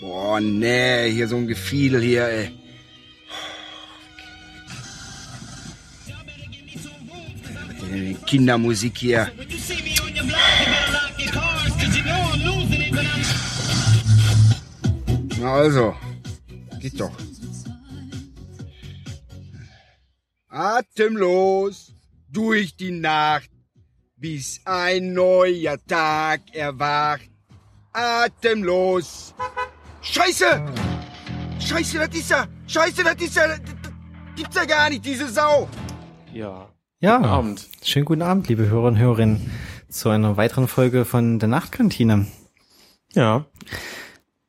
Boah, nee, hier so ein Gefiedel hier, ey. Kindermusik hier. Na also, geht doch. Atemlos durch die Nacht, bis ein neuer Tag erwacht. Atemlos. Scheiße! Scheiße, das ist ja, scheiße, das ist ja, das, gibt's ja gar nicht, diese Sau. Ja. Ja, Guten Abend. schönen guten Abend, liebe Hörer und Hörerinnen, zu einer weiteren Folge von der Nachtkantine. Ja.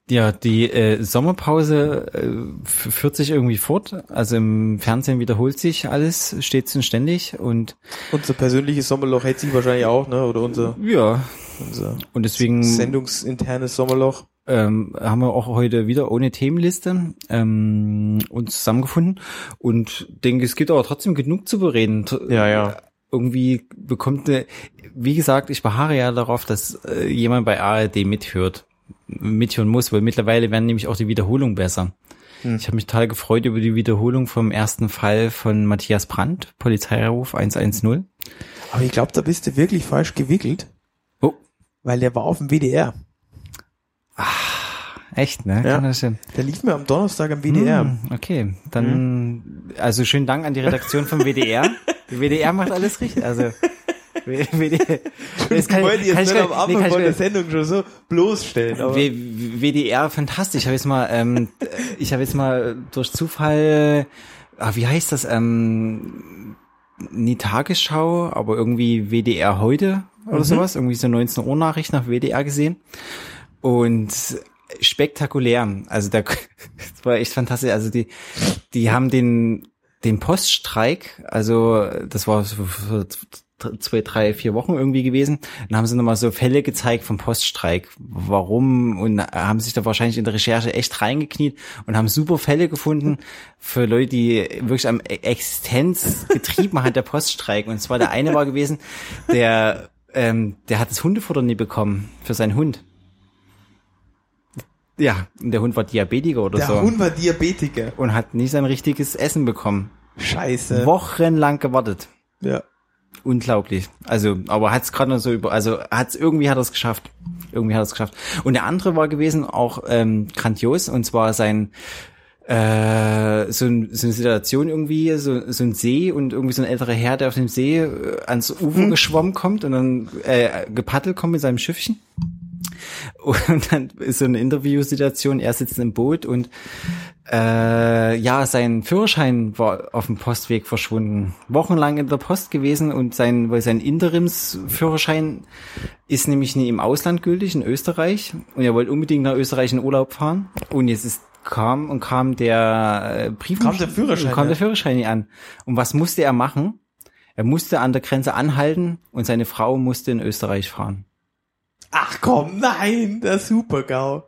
Ja, die äh, Sommerpause äh, führt sich irgendwie fort. Also im Fernsehen wiederholt sich alles stets und ständig und Unser persönliches Sommerloch hält sich wahrscheinlich auch, ne? Oder unser, ja, unser und deswegen sendungsinternes Sommerloch. Ähm, haben wir auch heute wieder ohne Themenliste ähm, uns zusammengefunden und denke, es gibt aber trotzdem genug zu bereden. Ja, ja. Irgendwie bekommt eine, wie gesagt, ich beharre ja darauf, dass äh, jemand bei ARD mithört, mithören muss, weil mittlerweile werden nämlich auch die Wiederholungen besser. Hm. Ich habe mich total gefreut über die Wiederholung vom ersten Fall von Matthias Brandt, Polizeiruf 110. Aber ich glaube, da bist du wirklich falsch gewickelt, Oh, weil der war auf dem WDR. Echt, ne? Ja. Das? Der lief mir am Donnerstag am WDR. Hm, okay, dann also schönen Dank an die Redaktion vom WDR. Die WDR macht alles richtig. Also WDR, das kann, wollte jetzt kann ich nicht am Anfang nee, ich von der Sendung schon so bloßstellen. Aber WDR, fantastisch. Ich habe jetzt mal, ähm, ich habe jetzt mal durch Zufall, ah, wie heißt das, ähm, nie Tagesschau, aber irgendwie WDR heute oder sowas, irgendwie so 19 Uhr Nachricht nach WDR gesehen und spektakulär. Also da, das war echt fantastisch. Also die, die haben den, den Poststreik, also das war so zwei, drei, vier Wochen irgendwie gewesen. Dann haben sie nochmal so Fälle gezeigt vom Poststreik. Warum? Und haben sich da wahrscheinlich in der Recherche echt reingekniet und haben super Fälle gefunden für Leute, die wirklich am Existenz getrieben hat, der Poststreik. Und zwar der eine war gewesen, der, ähm, der hat das Hundefutter nie bekommen für seinen Hund. Ja, und der Hund war Diabetiker oder der so. Hund war Diabetiker. und hat nicht sein richtiges Essen bekommen. Scheiße. Wochenlang gewartet. Ja. Unglaublich. Also, aber hat es gerade noch so über, also hat's irgendwie hat er es geschafft. Irgendwie hat er es geschafft. Und der andere war gewesen auch ähm, grandios und zwar sein äh, so, ein, so eine Situation irgendwie, so, so ein See und irgendwie so ein älterer Herr, der auf dem See äh, ans Ufer geschwommen kommt und dann äh, gepaddelt kommt mit seinem Schiffchen. Und dann ist so eine Interviewsituation, er sitzt im Boot und äh, ja, sein Führerschein war auf dem Postweg verschwunden. Wochenlang in der Post gewesen und sein, weil sein Interimsführerschein ist nämlich nie im Ausland gültig, in Österreich. Und er wollte unbedingt nach Österreich in Urlaub fahren. Und jetzt ist kam und kam der äh, Brief Kam der Führerschein, kam der Führerschein nicht an. Und was musste er machen? Er musste an der Grenze anhalten und seine Frau musste in Österreich fahren. Ach komm, nein, der Super-GAU.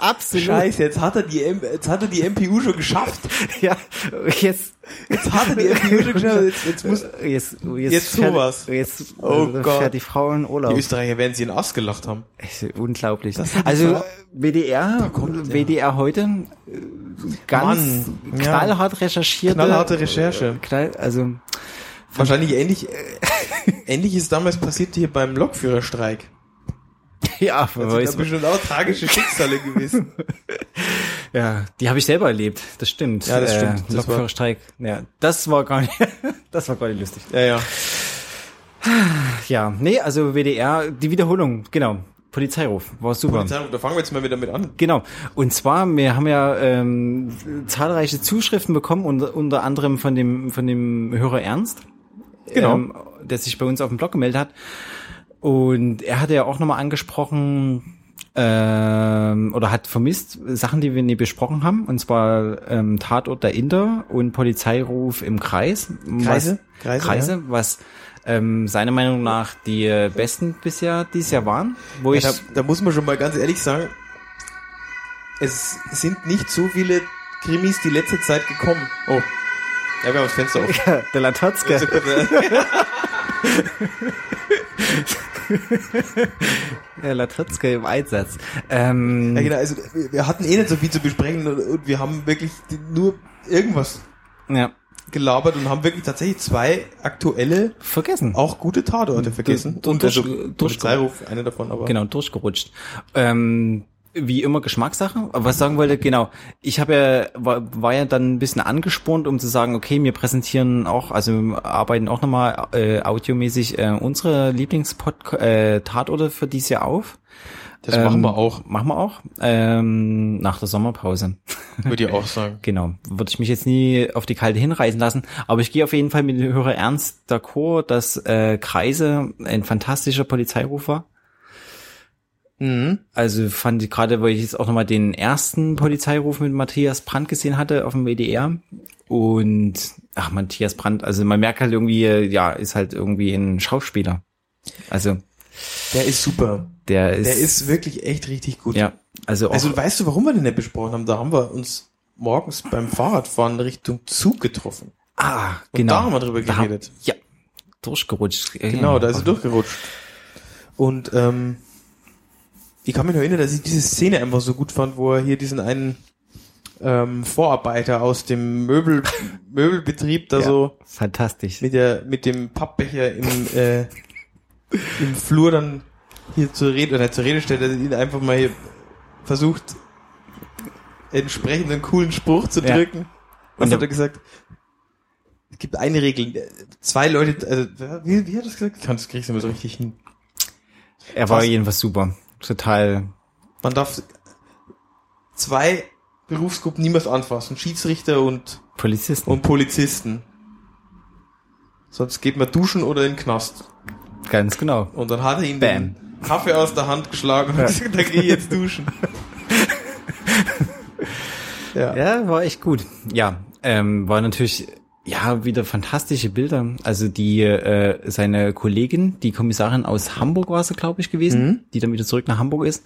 Absolut. Scheiße, jetzt hat er die, M jetzt hat er die MPU schon geschafft. Ja, jetzt, Jetzt hat er die MPU schon geschafft. Jetzt, jetzt muss, jetzt, jetzt, Jetzt sowas. Jetzt Oh äh, Gott. die Frau in die Urlaub. Österreicher werden sie in Ast gelacht haben. Unglaublich. Die Also WDR, kommt- WDR heute, äh, ganz Mann, ja. knallhart recherchierte. Knallharte Recherche. Knall, also Wahrscheinlich ähnlich, äh, ähnlich ist damals passiert hier beim Lokführerstreik. ja, sind weiß, da bestimmt auch tragische Schicksale gewesen. ja, die habe ich selber erlebt. Das stimmt. Ja, das stimmt. Äh, Das war- Lokführerstreik. Ja, das war gar nicht, das war gar nicht lustig. Ja, ja. Ja, nee, also WDR, die Wiederholung, genau. Polizeiruf, war super. Polizei, da fangen wir jetzt mal wieder mit an. Genau. Und zwar, wir haben ja ähm, zahlreiche Zuschriften bekommen, unter, unter anderem von dem von dem Hörer Ernst, Genau. ähm, der sich bei uns auf dem Blog gemeldet hat. Und er hatte ja auch nochmal angesprochen ähm, oder hat vermisst Sachen, die wir nie besprochen haben. Und zwar ähm, Tatort der Inder und Polizeiruf im Kreis. Kreise? Was, Kreise, Kreise, was ähm, seiner Meinung nach die besten bisher dieses Jahr waren. Wo Ja, ich da, da muss man schon mal ganz ehrlich sagen, es sind nicht so viele Krimis die letzte Zeit gekommen. Oh. Ja, wir haben das Fenster auf. der Latotzke. Ja, Latretzke im Einsatz. Ähm, Ja, genau, also wir hatten eh nicht so viel zu besprechen und, und wir haben wirklich nur irgendwas ja, gelabert und haben wirklich tatsächlich zwei aktuelle, vergessen. auch gute Tatorte vergessen. du- und durch- also durch- einer davon, aber Genau, durchgerutscht. Ähm, wie immer Geschmackssache. Aber was ich sagen wollte, genau, ich habe ja, war, war ja dann ein bisschen angespornt, um zu sagen, okay, wir präsentieren auch, also wir arbeiten auch nochmal äh, audiomäßig äh, unsere Lieblingspod-Tatorte für dieses Jahr auf. das machen Ähm, wir auch, Machen wir auch. Ähm, nach der Sommerpause. würde ich auch sagen. Genau. Würde ich mich jetzt nie auf die kalte hinreißen lassen. Aber ich gehe auf jeden Fall mit dem Hörer ernst d'accord, dass äh, Kreise ein fantastischer Polizeiruf war. Mhm. Also fand ich gerade, weil ich jetzt auch nochmal den ersten Polizeiruf mit Matthias Brandt gesehen hatte auf dem WDR. Und ach, Matthias Brandt, also man merkt halt irgendwie, ja, ist halt irgendwie ein Schauspieler. Also Der ist super. der ist, Der ist wirklich echt richtig gut. ja, also auch, Also weißt du, warum wir den nicht besprochen haben? Da haben wir uns morgens beim Fahrradfahren Richtung Zug getroffen. ah, Und genau. da haben wir drüber Da haben- geredet. ja, durchgerutscht. Genau, da ist er durchgerutscht. Und ähm, ich kann mich noch erinnern, dass ich diese Szene einfach so gut fand, wo er hier diesen einen ähm, Vorarbeiter aus dem Möbel, Möbelbetrieb da Ja. so Fantastisch. mit der mit dem Pappbecher im äh, im Flur dann hier zur Rede oder zur Rede stellt, dass er ihn einfach mal hier versucht entsprechend einen coolen Spruch zu Ja. drücken. Was Und hat der- er gesagt? Es gibt eine Regel. äh, Zwei Leute, also wie, wie hat er das gesagt? Ich kann das kriegst du immer so richtig hin. Er war Was? jedenfalls super. Total. Man darf zwei Berufsgruppen niemals anfassen. Schiedsrichter und, Polizisten. und Polizisten. Sonst geht man duschen oder in den Knast. Ganz genau. Und dann hat er ihm Bam. den Kaffee aus der Hand geschlagen und hat gesagt, da gehe ich jetzt duschen. ja. Ja, war echt gut. Ja, ähm, war natürlich ja wieder fantastische Bilder. Also die äh, seine Kollegin, die Kommissarin aus Hamburg war sie, glaube ich, gewesen, die dann wieder zurück nach Hamburg ist.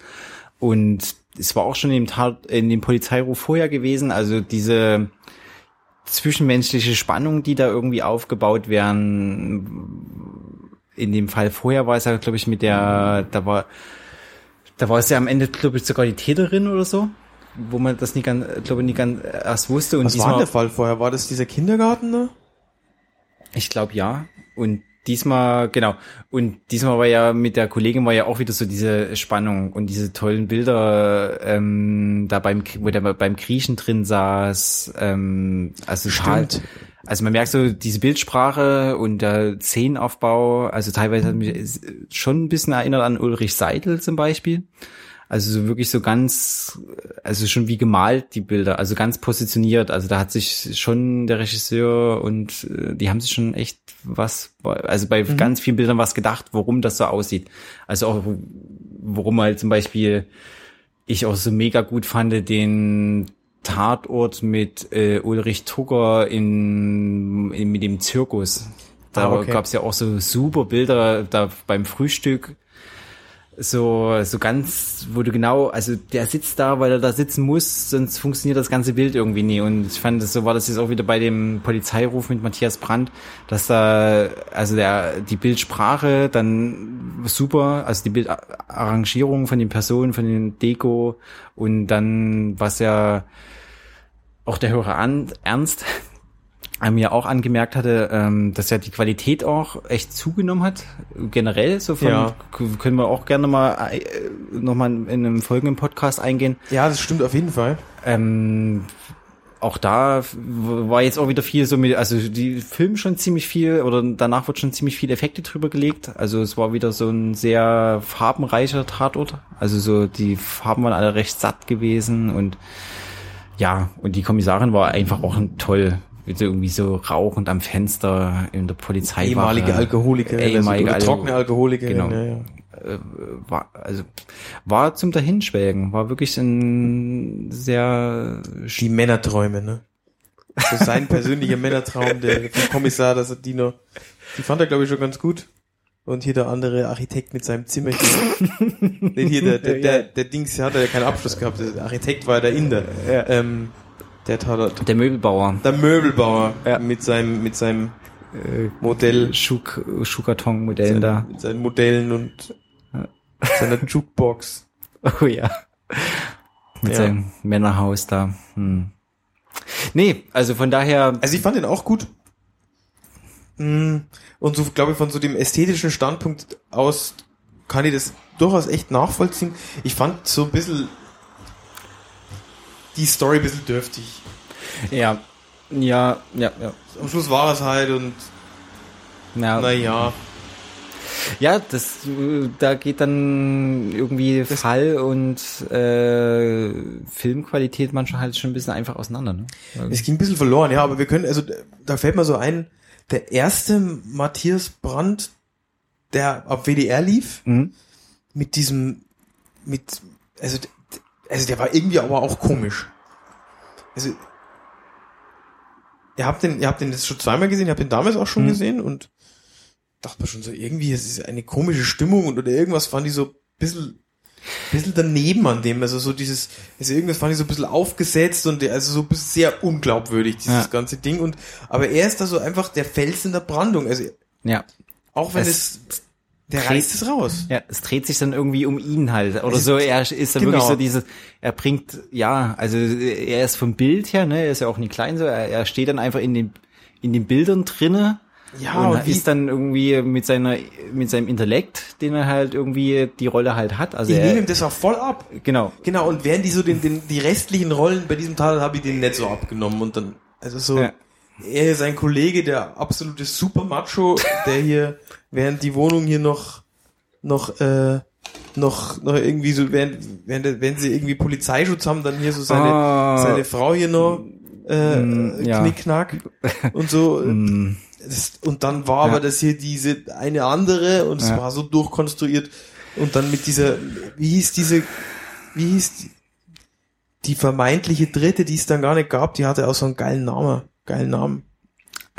Und es war auch schon in dem, Tat, in dem Polizeiruf vorher gewesen. Also diese zwischenmenschliche Spannung, die da irgendwie aufgebaut werden. In dem Fall vorher war es ja, glaube ich, mit der, da war, da war es ja am Ende, glaube ich, sogar die Täterin oder so, wo man das nicht ganz, glaube ich, nicht ganz erst wusste. Und Was war diesmal, denn der Fall vorher? War das dieser Kindergarten da? ich glaube ja. Und diesmal, genau. Und diesmal war ja mit der Kollegin war ja auch wieder so diese Spannung und diese tollen Bilder, ähm, da beim, wo der beim Griechen drin saß, ähm, also total, Stimmt. also man merkt so diese Bildsprache und der Szenenaufbau, also teilweise hat mich schon ein bisschen erinnert an Ulrich Seidel zum Beispiel. Also so wirklich so ganz, also schon wie gemalt die Bilder, also ganz positioniert. Also da hat sich schon der Regisseur und äh, die haben sich schon echt was, also bei ganz vielen Bildern was gedacht, warum das so aussieht. Also auch, worum halt zum Beispiel ich auch so mega gut fand, den Tatort mit äh, Ulrich Tugger in, in mit dem Zirkus. Da Ah, okay. gab's ja auch so super Bilder da beim Frühstück so, so ganz, wo du genau, also der sitzt da, weil er da sitzen muss, sonst funktioniert das ganze Bild irgendwie nie. Und ich fand, so war das jetzt auch wieder bei dem Polizeiruf mit Matthias Brandt, dass da, also der, die Bildsprache dann super, also die Bildarrangierung von den Personen, von den Deko und dann, was ja auch der Hörer an, ernst mir auch angemerkt hatte, ähm, dass ja die Qualität auch echt zugenommen hat, generell, so von, Ja. können wir auch gerne mal, äh, noch mal in einem folgenden Podcast eingehen. Ja, das stimmt auf jeden Fall. Ähm, auch da war jetzt auch wieder viel so mit, also die filmen schon ziemlich viel oder danach wird schon ziemlich viel Effekte drüber gelegt. Also es war wieder so ein sehr farbenreicher Tatort. Also so die Farben waren alle recht satt gewesen und ja, und die Kommissarin war einfach auch ein toll. Irgendwie so rauchend am Fenster in der Polizei. Ehemalige Alkoholikerin, ehemalige Alko- trockene Alkoholikerin. Genau. Ja, ja. war, also, war zum Dahinschwelgen, war wirklich ein sehr Die Männerträume, ne? So sein persönlicher Männertraum, der vom Kommissar, dass er die noch, die fand er glaube ich schon ganz gut. Und hier der andere Architekt mit seinem Zimmerchen. nee, hier der, der, der, der Dings der hat ja keinen Abschluss gehabt. Der Architekt war der Inder. Ja. Ähm, der Tat, der Möbelbauer. der Möbelbauer Ja. mit seinem, mit seinem Äh, Modell, Schuh, Schuhkarton-Modellen da. mit seinen Modellen und Seiner Jukebox. Oh ja. Mit Ja. seinem Männerhaus da. Hm. Nee, also von daher, Also ich fand den auch gut. Mm, Und so, glaube ich, von so dem ästhetischen Standpunkt aus kann ich das durchaus echt nachvollziehen. Ich fand so ein bisschen die Story ein bisschen dürftig. ja, ja, ja, ja. Am Schluss war es halt und Ja, naja. ja das, äh, da geht dann irgendwie Fall und äh, Filmqualität manchmal halt schon ein bisschen einfach auseinander. Ne? Es ging ein bisschen verloren, ja, aber wir können, also da fällt mir so ein, der erste Matthias Brandt, der ab WDR lief, Mhm. mit diesem, mit, also, also der war irgendwie aber auch komisch. Also, ihr habt den, ihr habt den jetzt schon zweimal gesehen, ihr habt den damals auch schon Mhm. gesehen und dachte mir schon so, irgendwie, es ist eine komische Stimmung und oder irgendwas fand ich so ein bisschen, bisschen daneben an dem, also so dieses, also irgendwas fand ich so ein bisschen aufgesetzt und also so ein bisschen sehr unglaubwürdig, dieses Ja. ganze Ding und, aber er ist da so einfach der Fels in der Brandung, also Ja. auch wenn Es es, der reißt es raus. Ja, es dreht sich dann irgendwie um ihn halt. Oder so, er ist dann genau. wirklich so dieses, er bringt, ja, also er ist vom Bild her, ne, er ist ja auch nicht klein so, er, er steht dann einfach in den, in den Bildern drinne. Ja, und, und ist dann irgendwie mit seiner, mit seinem Intellekt, den er halt irgendwie die Rolle halt hat. Also Ich nehme ihm das auch voll ab. genau. Genau, und während die so den, den, die restlichen Rollen bei diesem Teil habe ich den nicht so abgenommen und dann, also so, Ja. er ist ein Kollege, der absolute Super Macho, der hier, während die Wohnung hier noch, noch, äh, noch, noch irgendwie so, während, während, wenn sie irgendwie Polizeischutz haben, dann hier so seine, Ah. seine Frau hier noch, äh, Mm, ja. Knickknack und so. Mm, Das, und dann war Ja. aber das hier diese eine andere und es Ja. war so durchkonstruiert und dann mit dieser, wie hieß diese, wie hieß die, die vermeintliche dritte, die es dann gar nicht gab, die hatte auch so einen geilen Namen, geilen Namen.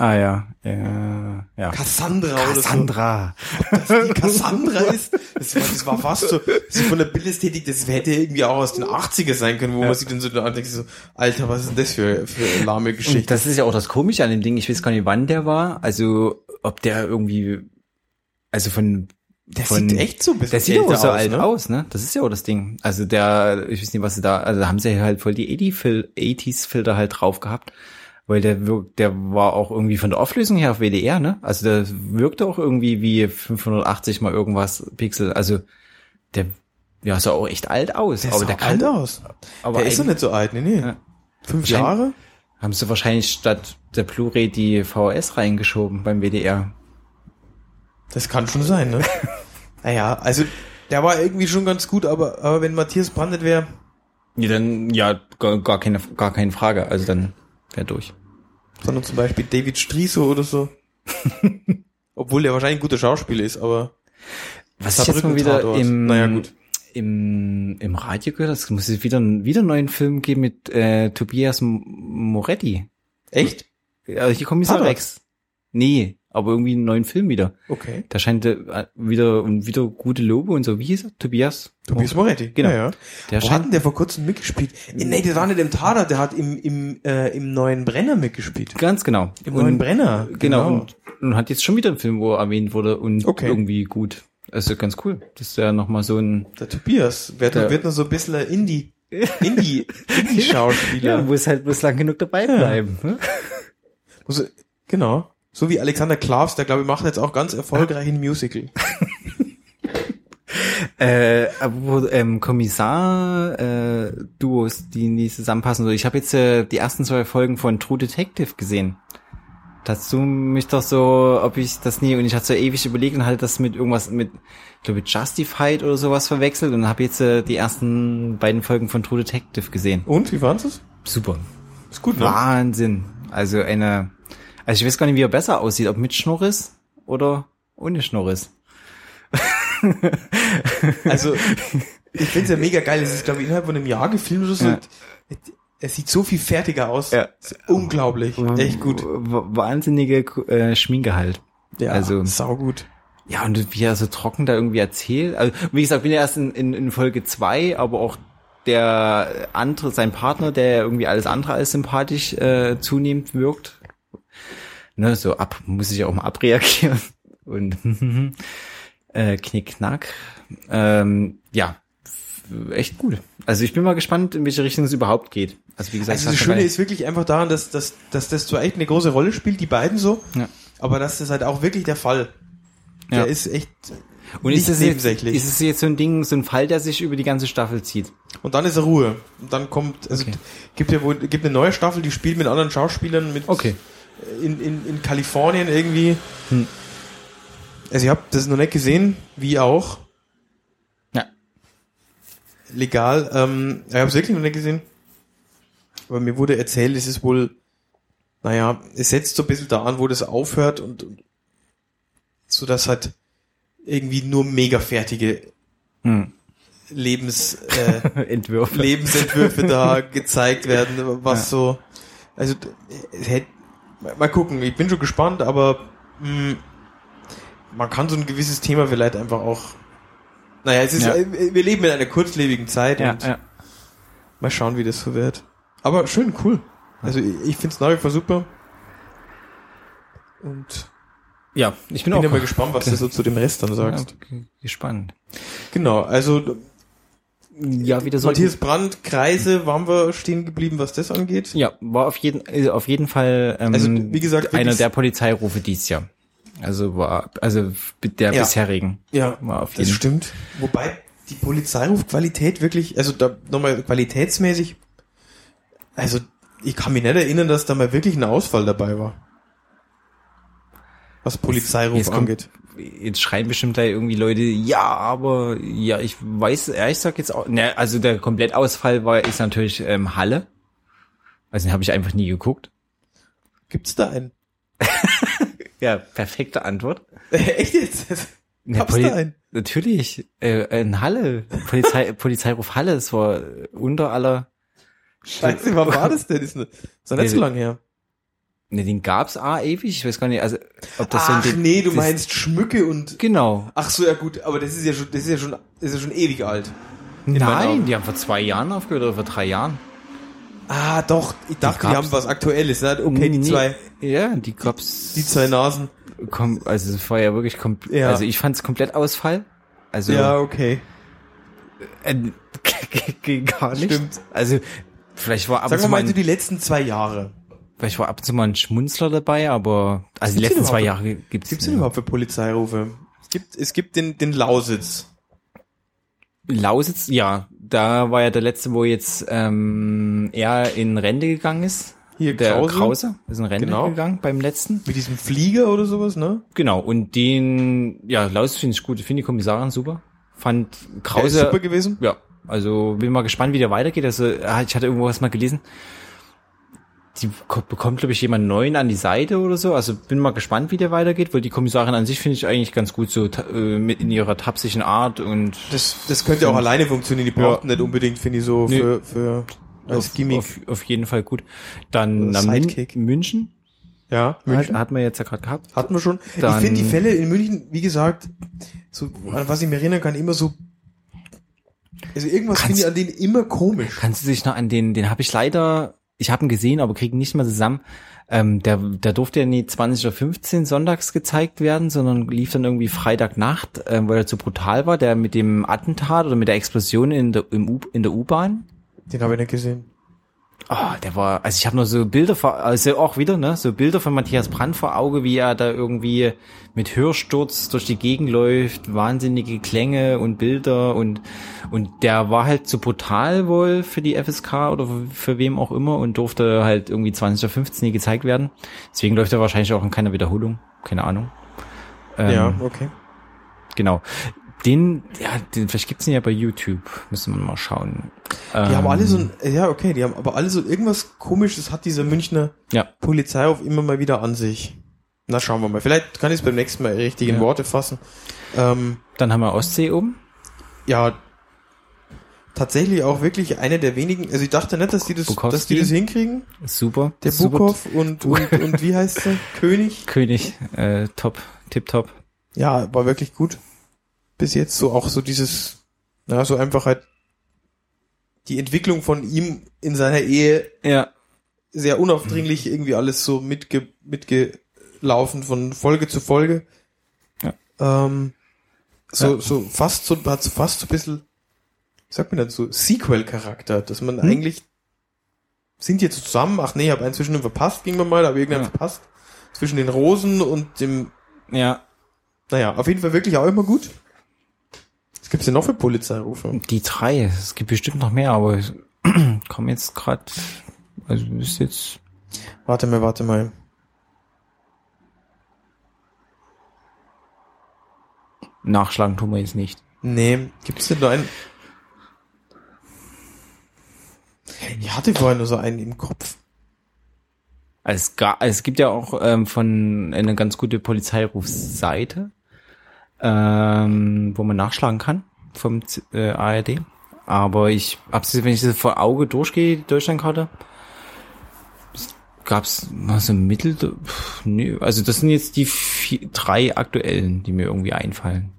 Ah ja, ja, ja. Cassandra, Cassandra. oder so. Dass die Cassandra ist, das war, das war fast so, so von der Bildästhetik, das hätte irgendwie auch aus den 80er sein können, wo man sich dann so andenkt, so, Alter, was ist denn das für, für eine lahme Und Geschichte? das ist ja auch das Komische an dem Ding. Ich weiß gar nicht, wann der war. Also, ob der irgendwie, also von, Der von, sieht echt so ein bisschen der sieht auch so aus, alt ne? aus, ne? Das ist ja auch das Ding. Also der, ich weiß nicht, was sie da, also da haben sie halt voll die 80s-Filter halt drauf gehabt. Weil der wirkt, der war auch irgendwie von der Auflösung her auf WDR, ne? Also der wirkte auch irgendwie wie 580 mal irgendwas Pixel. Also der, ja, sah auch echt alt aus. Der aber sah der kann, alt aus. aber der ist doch nicht so alt, nee, nee. Ja. Fünf Jahre? haben sie wahrscheinlich statt der Blu-ray die VHS reingeschoben beim WDR. Das kann schon sein, ne? naja, also der war irgendwie schon ganz gut, aber, aber wenn Matthias Brandt nicht wäre, Ja, dann, ja, gar, gar keine, gar keine Frage. Also dann wäre durch. sondern zum Beispiel David Striso oder so. Obwohl der wahrscheinlich ein guter Schauspieler ist, aber Was ich jetzt mal wieder im, Naja, gut. im, im Radio gehört, es muss es wieder, wieder einen neuen Film geben mit äh, Tobias Moretti. Echt? Also hier Kommissar? Rex. Nee, aber irgendwie einen neuen Film wieder. Okay. Da scheint äh, wieder und wieder gute Lobe und so. Wie hieß er? Tobias? Tobias Moretti. Genau. Ja, ja. Der Wo hat denn der vor kurzem mitgespielt? Äh, Nee, der war nicht im Tader, der hat im, im, äh, im neuen Brenner mitgespielt. ganz genau. Im Und- neuen Brenner. Genau, Und, und hat jetzt schon wieder einen Film, wo er erwähnt wurde und Okay. irgendwie gut. Also ganz cool. Das ist ja nochmal so ein, Der Tobias wird, Der- wird noch so ein bisschen Indie, Indie, Indie-Schauspieler. ja, muss halt bloß lang genug dabei bleiben. Ne? Also, genau. So wie Alexander Klavs, der glaube ich macht jetzt auch ganz erfolgreich ein Musical. Äh, wo, ähm, Kommissar äh, Duos, die nicht zusammenpassen. So, ich habe jetzt äh, die ersten zwei Folgen von True Detective gesehen. Dazu mich doch so, ob ich das nie und ich hatte so ewig überlegt und hatte das mit irgendwas mit, ich glaube Justified oder sowas verwechselt und habe jetzt äh, die ersten beiden Folgen von True Detective gesehen. Und, wie waren es? Super. Ist gut, ne? Wahnsinn. Also eine, also ich weiß gar nicht, wie er besser aussieht, ob mit Schnurris oder ohne Schnurris. Also, ich finde es ja mega geil. Es ist, glaube ich, innerhalb von einem Jahr gefilmt oder so. Ja. Er sieht so viel fertiger aus. Ja. Unglaublich. Echt gut. Wahnsinnige äh, Schminke halt. Ja, also- sau gut. Ja, und wie er so trocken da irgendwie erzählt. Also, wie gesagt, bin ja erst in, in, in Folge zwei, aber auch der andere, sein Partner, der irgendwie alles andere als sympathisch äh, zunehmend wirkt. Ne, so ab, muss ich auch mal abreagieren. Und äh, Knickknack. Ähm, ja, echt gut. Also ich bin mal gespannt, in welche Richtung es überhaupt geht. Also wie gesagt, Also das Schöne ist wirklich einfach daran, dass, dass, dass das so echt eine große Rolle spielt, die beiden so. Ja. Aber das ist halt auch wirklich der Fall. Der Ja. ist echt und ist es, jetzt, ist es jetzt so ein Ding, so ein Fall, der sich über die ganze Staffel zieht? Und dann ist er Ruhe. Und dann kommt, also Okay. gibt ja wohl, gibt eine neue Staffel, die spielt mit anderen Schauspielern mit Okay. In, in, in Kalifornien irgendwie. Hm. Also ich habe das noch nicht gesehen, wie auch. Ja. Legal. Ähm, ich habe es wirklich noch nicht gesehen. Aber mir wurde erzählt, es ist wohl, naja, es setzt so ein bisschen da an, wo das aufhört und, und so dass halt irgendwie nur mega fertige Hm. Lebens äh, Entwürfe. Lebensentwürfe da gezeigt werden, was Ja. so, also es hätte, mal gucken, ich bin schon gespannt, aber mh, man kann so ein gewisses Thema vielleicht einfach auch, naja, es ist, Ja. äh, wir leben in einer kurzlebigen Zeit ja, und ja. mal schauen, wie das so wird. Aber schön, cool. Also ich, finde es nach wie vor super. Und ja, ich bin, bin auch ja mal gespannt, was du so zu dem Rest dann sagst. Ja, g- gespannt. Genau, also Ja, wieder so. Matthias Brandt, Kreise, waren wir stehen geblieben, was das angeht? Ja, war auf jeden, äh, auf jeden Fall ähm, Also, wie gesagt, einer der Polizeirufe dies Jahr. Also war, also der Ja. bisherigen Ja, war auf das jeden stimmt. Wobei die Polizeirufqualität wirklich, also da nochmal qualitätsmäßig, also ich kann mich nicht erinnern, dass da mal wirklich ein Ausfall dabei war. Was Polizeiruf Jetzt kommt- angeht. Jetzt schreien bestimmt da irgendwie Leute, ja, aber ja, ich weiß, ja, ich sag jetzt auch, ne, also der Komplettausfall war ist natürlich ähm, Halle. Also den habe ich einfach nie geguckt. Gibt's da einen? Ja, perfekte Antwort. Echt jetzt? Gab's Poli- da einen? Natürlich, äh, in Halle, Polizei, Polizeiruf Halle, es war unter aller, Scheiße, wann war das denn? Ist, ne- ist nicht so lange her. Ne, den gab's ah ewig, ich weiß gar nicht, also ob das Ach so ein nee, du das- meinst Schmücke und... Genau. Ach so, ja gut, aber das ist ja schon, das ist ja schon, das ist ja schon ewig alt. Nein, die haben vor zwei Jahren aufgehört oder vor drei Jahren. Ah, doch, ich dachte, die, haben was Aktuelles, ne? Okay, die zwei, Ja, die gab's. die zwei Nasen. Kom also es war ja wirklich komplett. Ja. Also ich fand's komplett Ausfall. Also Ja, okay. äh, gar nicht. Stimmt. Also vielleicht war ab und Sagen zu wir mal so ein, die letzten zwei Jahre. Vielleicht war ab und zu mal ein Schmunzler dabei, aber also die letzten zwei Jahre gibt's. Gibt's denn überhaupt für Polizeirufe? Es gibt, es gibt den, den Lausitz. Lausitz, ja, da war ja der letzte, wo jetzt ähm, er in Rente gegangen ist. Hier, Der Krause. Krause, ist in Rente Genau. gegangen beim letzten. Mit diesem Flieger oder sowas, ne? Genau, und den, ja, Lausitz finde ich gut, ich finde die Kommissarin super. Fand Krause, super gewesen. ja, also bin mal gespannt, wie der weitergeht. Also ah, ich hatte irgendwo was mal gelesen. Die ko- bekommt, glaube ich, jemand neuen an die Seite oder so. Also bin mal gespannt, wie der weitergeht, weil die Kommissarin an sich finde ich eigentlich ganz gut so äh, mit in ihrer tapsischen Art und Das, das könnte auch alleine funktionieren. Die brauchten nicht unbedingt, finde ich, so Nee. für, für als auf, Gimmick. auf, auf jeden Fall gut. Dann Sidekick. München, ja, Hat, München. hat man jetzt ja gerade gehabt. Hatten wir schon. Dann- ich finde die Fälle in München, wie gesagt, so, an was ich mich erinnern kann, immer so, also irgendwas finde ich an denen immer komisch. Kannst du dich noch an den, den habe ich leider, ich habe ihn gesehen, aber krieg ihn nicht mehr zusammen. Ähm, der, der durfte ja nie 20.15 Uhr sonntags gezeigt werden, sondern lief dann irgendwie Freitagnacht, ähm, weil er zu brutal war, der mit dem Attentat oder mit der Explosion in der, im U, in der U-Bahn. Den habe ich nicht gesehen. Oh, der war, also ich habe nur so Bilder vor, also auch wieder, ne, so Bilder von Matthias Brandt vor Auge, wie er da irgendwie mit Hörsturz durch die Gegend läuft, wahnsinnige Klänge und Bilder und und der war halt zu brutal wohl für die FSK oder für, für wem auch immer und durfte halt irgendwie 2015 nie gezeigt werden. Deswegen läuft er wahrscheinlich auch in keiner Wiederholung, keine Ahnung. Ähm, ja, okay. Genau. Den, ja, den, vielleicht gibt's den ja bei YouTube. Müssen wir mal schauen. Die haben Ähm, alle so ein, ja, okay, die haben aber alle so irgendwas komisches hat dieser Münchner Ja. Polizeiruf immer mal wieder an sich. Na, schauen wir mal. Vielleicht kann ich es beim nächsten Mal richtig in Ja. Worte fassen. Ähm, Dann haben wir Ostsee oben. ja, tatsächlich auch wirklich eine der wenigen, also ich dachte nicht, dass die das, Bukowski. dass die das hinkriegen. Super. Der Bukov und, und, und wie heißt der? König? König, äh, top, tip top. Ja, war wirklich gut. Bis jetzt so auch so dieses, na, so einfach halt die Entwicklung von ihm in seiner Ehe Ja. sehr unaufdringlich irgendwie alles so mitge, mitgelaufen von Folge zu Folge. Ja. Ähm, so, Ja. so fast so, hat so fast so ein bisschen, sagt man das, so Sequel-Charakter, dass man Hm? eigentlich, sind jetzt zusammen, ach nee, hab einen zwischen dem verpasst, ging mir mal, aber irgendeinen Ja. verpasst, zwischen den Rosen und dem, Ja, naja, auf jeden Fall wirklich auch immer gut. Was gibt's denn noch für Polizeirufe? die drei. Es gibt bestimmt noch mehr, aber ich komme jetzt gerade, also ist jetzt, Warte mal, warte mal. nachschlagen tun wir jetzt nicht. Nee, gibt's denn nur einen? Ich hatte vorhin nur so einen im Kopf. Also Es, ga, es gibt ja auch ähm, von eine ganz gute Polizeirufseite, ähm, wo man nachschlagen kann vom äh, ARD. Aber ich wenn ich das vor Auge durchgehe, die Deutschlandkarte, es gab's was im Mittel, pff, nee, also das sind jetzt die vier, drei aktuellen, die mir irgendwie einfallen.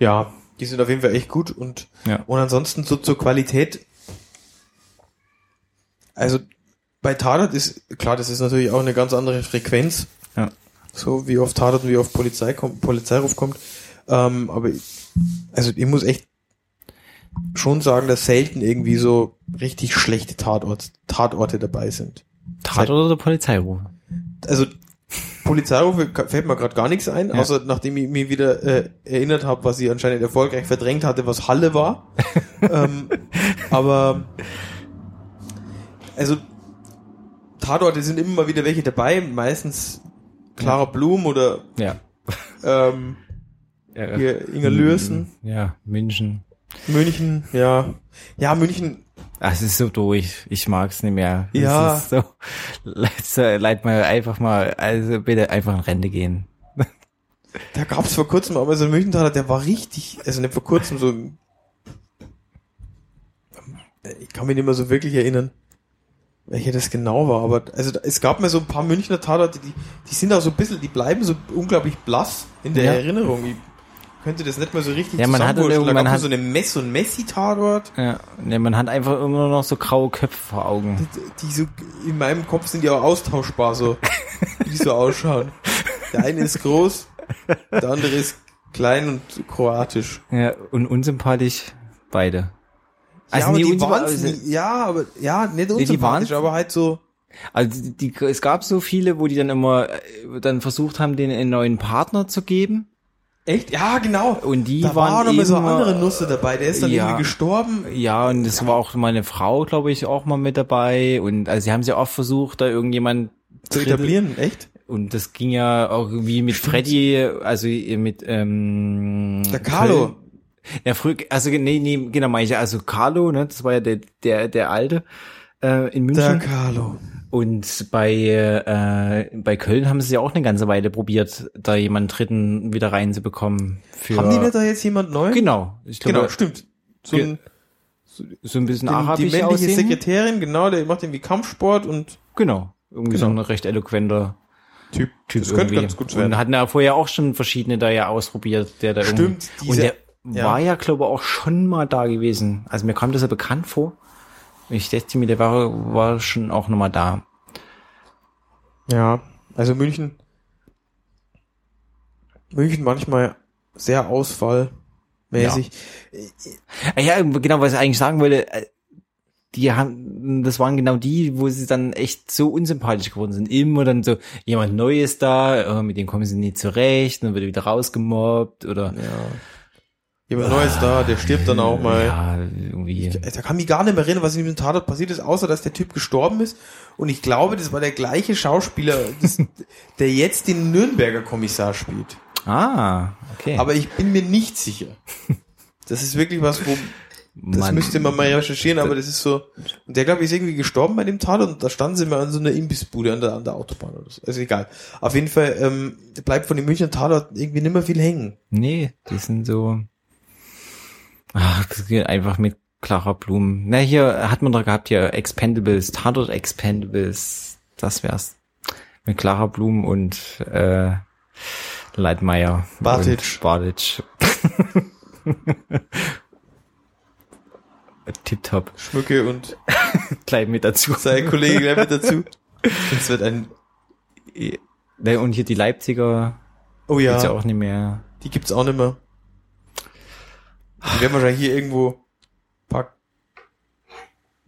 Ja, die sind auf jeden Fall echt gut und, Ja. und ansonsten so zur Qualität. Also bei Tatort ist, klar, das ist natürlich auch eine ganz andere Frequenz. Ja. So wie oft Tatort und wie oft Polizei kommt, Polizeiruf kommt. Ähm, aber ich, also ich muss echt schon sagen, dass selten irgendwie so richtig schlechte Tatort, Tatorte dabei sind. Tatort oder Polizeiruf? also Polizeirufe fällt mir gerade gar nichts ein, Ja. außer nachdem ich mir wieder äh, erinnert habe, was sie anscheinend erfolgreich verdrängt hatte, was Halle war. ähm, aber also Tatorte sind immer mal wieder welche dabei, meistens Clara Blum oder Ja. ähm, ja. hier Inga Lürsen, Ja, München. München, ja. Ja, München, Ah, Es ist so durch. Ich mag's nicht mehr. Es Ja. Ist so, leid, leid mal einfach mal, also bitte einfach in Rente gehen. da gab's vor kurzem aber so einen München-Tatort, der war richtig, also nicht vor kurzem so, ich kann mich nicht mehr so wirklich erinnern, welcher das genau war, aber also es gab mir so ein paar Münchner Tatorte, die, die sind auch so ein bisschen, die bleiben so unglaublich blass in der Ja. Erinnerung. Ich könnte das nicht mehr so richtig Ja, man hat irgendwann gab hat- so eine Mess- und Messi-Tatort, Ja, ne, man hat einfach immer noch so graue Köpfe vor Augen. die so, in meinem Kopf sind die auch austauschbar, so, wie die so ausschauen. Der eine ist groß, der andere ist klein und kroatisch. Ja, und unsympathisch beide. Also ja, aber die waren's also- ja, aber, ja, nicht die unsympathisch, waren's- aber halt so, Also die, die, es gab so viele, wo die dann immer äh, dann versucht haben, denen einen neuen Partner zu geben. echt, ja, genau. Und die da waren war noch mal so andere Nusse dabei, der ist dann Ja. irgendwie gestorben. Ja, und es war auch meine Frau, glaube ich, auch mal mit dabei. Und also sie haben sie oft versucht, da irgendjemand Zu etablieren, echt? Und das ging ja auch irgendwie mit Freddy, also mit ähm, Der Carlo. Ja, früh, also nee, nee, genau meine ich, also Carlo, ne, das war ja der der der alte äh, in Der München. Carlo. Und bei äh, bei Köln haben sie ja auch eine ganze Weile probiert, da jemanden dritten wieder reinzubekommen. Für Haben die nicht da jetzt jemand neu? genau, ich glaube, Genau, stimmt. So ein, so ein bisschen den, die arabisch männliche aussehen. Sekretärin, genau, der macht irgendwie Kampfsport und Genau, irgendwie so Genau. ein recht eloquenter Typ. Typ das könnte irgendwie. ganz gut Und werden. hatten ja vorher auch schon verschiedene da ja ausprobiert, der da Stimmt, irgendwie, diese- und der ja. war ja glaube ich auch schon mal da gewesen. Also mir kam das ja bekannt vor. Ich dachte mir, der war, war schon auch noch mal da. Ja, also München. München manchmal sehr ausfallmäßig. Ah Ja, genau, was ich eigentlich sagen wollte, äh, die haben, das waren genau die, wo sie dann echt so unsympathisch geworden sind. Immer dann so jemand Neues da, äh, mit dem kommen sie nie zurecht, dann wird er wieder rausgemobbt oder Ja. Jemand Neues da, der stirbt dann auch mal. ja, irgendwie. Da kann mich gar nicht mehr erinnern, was in diesem Tatort passiert ist, außer dass der Typ gestorben ist. Und ich glaube, das war der gleiche Schauspieler, das, der jetzt den Nürnberger Kommissar spielt. Ah, okay. Aber ich bin mir nicht sicher. Das ist wirklich was, wo, das Mann. müsste man mal recherchieren, aber das ist so, und der glaube ich ist irgendwie gestorben bei dem Tatort und da standen sie mal an so einer Imbissbude an der, an der Autobahn oder so. Also egal. Auf jeden Fall, ähm, bleibt von dem Münchner Tatort irgendwie nicht mehr viel hängen. Nee, die sind so. Ach, das geht einfach mit klarer Blumen. Na, hier hat man doch gehabt, hier Expendables, Tatort Expendables. Das wär's. Mit Clara Blum und äh, Leitmeier. Bartic. Bartic. Tipptopp. Schmücke und Gleich mit dazu. sein Kollege gleich mit dazu. Das wird ein, Ne, Und hier die Leipziger oh gibt's ja, ja auch nicht mehr. die gibt's auch nicht mehr. Die werden wahrscheinlich hier irgendwo paar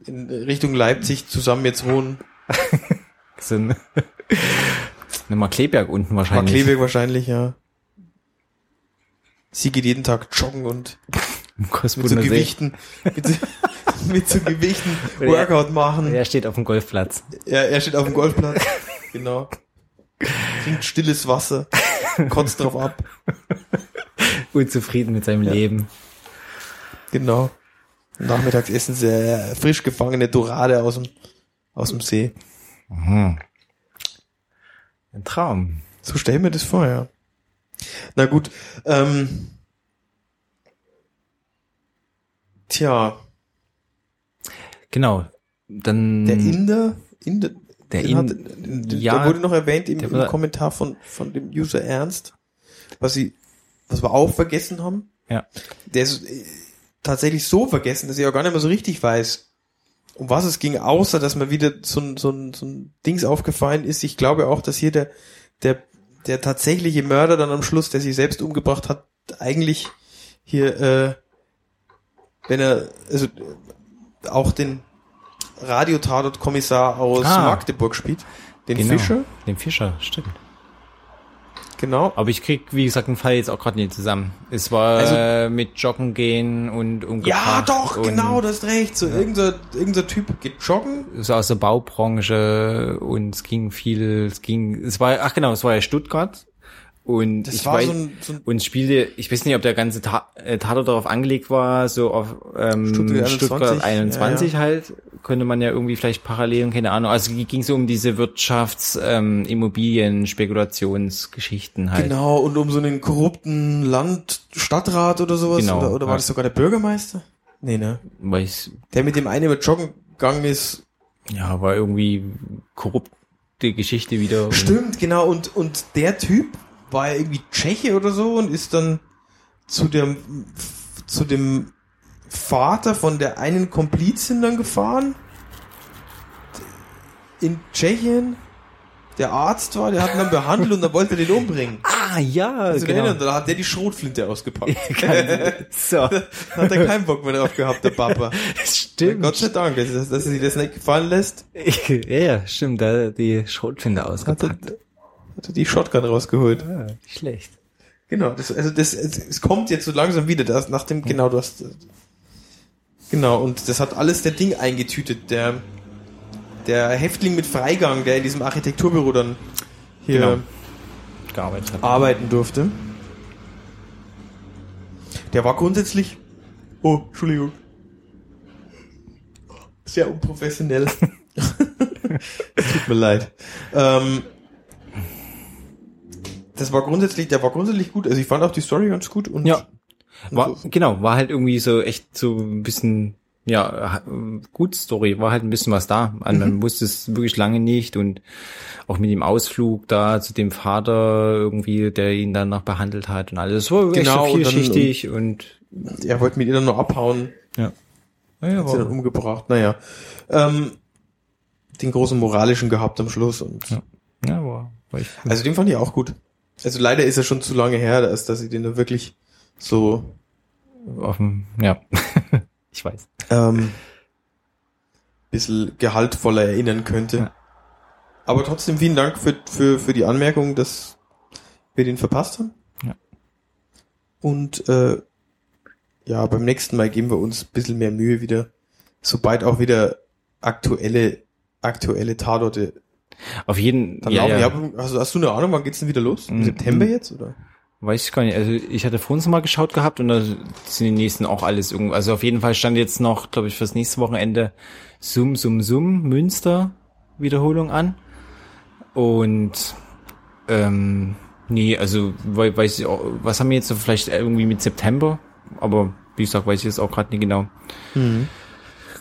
in Richtung Leipzig zusammen jetzt wohnen. Sind Nimm mal Kleberg unten wahrscheinlich. Kleberg wahrscheinlich, ja. Sie geht jeden Tag joggen und mit so. Gewichten, mit so, mit so Gewichten Workout machen. Er steht auf dem Golfplatz. Er, er steht auf dem Golfplatz. genau. Trinkt stilles Wasser. Kotzt drauf ab. Unzufrieden mit seinem Leben. Genau. Nachmittags essen sie äh, frisch gefangene Dorade aus dem, aus dem See. Mhm. Ein Traum. So stell mir das vor, ja. Na gut, ähm, tja, Genau. Dann der Inder, Inder. Der den In- hat, der ja, wurde noch erwähnt im, im Kommentar von, von dem User Ernst, was sie, was wir auch vergessen haben. Ja. Der ist äh, tatsächlich so vergessen, dass ich auch gar nicht mehr so richtig weiß, um was es ging, außer dass mir wieder so ein, so ein, so ein Dings aufgefallen ist. Ich glaube auch, dass hier der, der, der tatsächliche Mörder dann am Schluss, der sich selbst umgebracht hat, eigentlich hier, äh, wenn er, also äh, auch den Radiotatort-Kommissar aus Ah. Magdeburg spielt, den genau. Fischer, Den Fischer, stimmt. Genau. Aber ich krieg, wie gesagt, den Fall jetzt auch gerade nicht zusammen. Es war Also- äh, mit Joggen gehen und umgebracht. Ja, doch, und genau, du hast recht. So irgendein, irgendein Typ geht joggen. So aus der Baubranche und es ging viel, es ging, es war, ach genau, es war ja Stuttgart. Und Das ich weiß, so ein, so ein und spielte, ich weiß nicht, ob der ganze Ta äh, Tatort darauf angelegt war, so auf ähm, Stuttgart Stuttgart, 21, 21, ja, halt, könnte man ja irgendwie vielleicht parallel, keine Ahnung. Also ging so um diese Wirtschafts-, ähm, Immobilien-, Spekulationsgeschichten halt. Genau, und um so einen korrupten Land, Stadtrat oder sowas. Genau, oder oder war ja. das sogar der Bürgermeister? Nee, ne? Ich, Der mit dem einen über joggen gegangen ist. ja, war irgendwie korrupte Geschichte wieder. Stimmt, genau. Und, und der Typ war ja irgendwie Tscheche oder so und ist dann zu dem, zu dem Vater von der einen Komplizin dann gefahren. In Tschechien. Der Arzt war, der hat ihn dann behandelt und dann wollte er den umbringen. Ah, ja, Also genau. erinnern, da hat der die Schrotflinte ausgepackt. so, hat er keinen Bock mehr drauf gehabt, der Papa. stimmt. Gott sei Dank, dass, dass er sich das nicht gefallen lässt, ja, ja, stimmt, da hat er die Schrotflinte er, ausgepackt. hat er die Shotgun rausgeholt. Ah, schlecht. Genau, das, also das, es, es kommt jetzt so langsam wieder, das, nach dem, genau, du hast, genau, und das hat alles der Ding eingetütet, der, der Häftling mit Freigang, der in diesem Architekturbüro dann hier Genau. Gearbeitet hat. arbeiten durfte. Der war grundsätzlich, oh, Entschuldigung, sehr unprofessionell. Es Tut mir leid. Ähm, das war grundsätzlich, der war grundsätzlich gut. Also ich fand auch die Story ganz gut und Ja. und War, so- genau, war halt irgendwie so echt so ein bisschen, ja, gut Story, war halt ein bisschen was da. Man, man wusste es wirklich lange nicht und auch mit dem Ausflug da zu dem Vater irgendwie, der ihn dann noch behandelt hat und alles. Das war echt Genau, so und dann- vielschichtig und, er wollte mit ihr dann nur abhauen, ja. Ja, hat sie dann umgebracht. Naja, ähm, den großen moralischen gehabt am Schluss und Ja. ja, war, war ich, Also den fand ich auch gut. Also leider ist er schon zu lange her, dass, dass ich den da wirklich so dem, ja, ich weiß. ähm, bisschen gehaltvoller erinnern könnte. Ja. Aber trotzdem vielen Dank für, für, für die Anmerkung, dass wir den verpasst haben. Ja. Und äh, ja, beim nächsten Mal geben wir uns ein bisschen mehr Mühe wieder, sobald auch wieder aktuelle, aktuelle Tatorte Auf jeden, dann ja, ja, hast, du- hast du eine Ahnung, wann geht's denn wieder los? Im Mm, September mm. jetzt, oder? Weiß ich gar nicht. Also ich hatte vorhin mal geschaut gehabt und da sind die nächsten auch alles irgendwo. Also auf jeden Fall stand jetzt noch, glaube ich, fürs nächste Wochenende Sum Sum Sum Münster Wiederholung an. Und ähm, nee, also wei- weiß ich auch, was haben wir jetzt so vielleicht irgendwie mit September? Aber wie gesagt, weiß ich jetzt auch gerade nicht genau.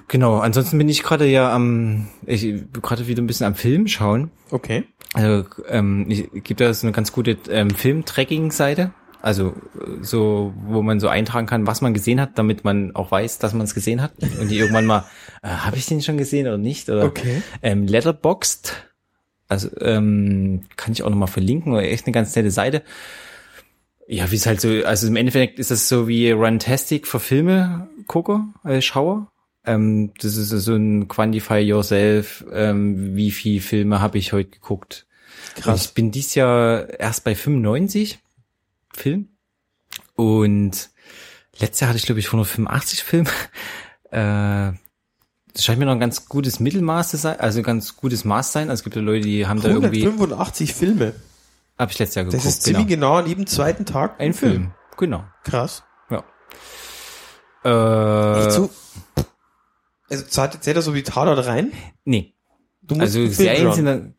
Genau, ansonsten bin ich gerade ja am, ich bin gerade wieder ein bisschen am Film schauen. Okay. Also ähm, ich gibt da so eine ganz gute ähm, Film-Tracking-Seite. Also äh, so, wo man so eintragen kann, was man gesehen hat, damit man auch weiß, dass man es gesehen hat. Und die irgendwann mal, äh, habe ich den schon gesehen oder nicht? Oder Okay. ähm, Letterboxd. Also ähm, kann ich auch nochmal verlinken, oder echt eine ganz nette Seite. Ja, wie es halt so, also im Endeffekt ist das so wie Runtastic für Filme gucke, äh, schaue. Ähm, das ist so ein Quantify Yourself, ähm, wie viel Filme habe ich heute geguckt. Krass. Ich bin dieses Jahr erst bei 95 Film und letztes Jahr hatte ich glaube ich 185 Filme. Äh, das scheint mir noch ein ganz gutes Mittelmaß zu sein, also ein ganz gutes Maß sein. Also es gibt ja Leute, die haben da irgendwie. 185 Filme. Hab ich letztes Jahr geguckt. Das ist ziemlich genau, an jedem zweiten Tag ein Film. Genau. Krass. Ja. Nicht Äh, so. Also zählt, zählt er so wie Tatort rein? nee. Du musst Also Serien sind dann,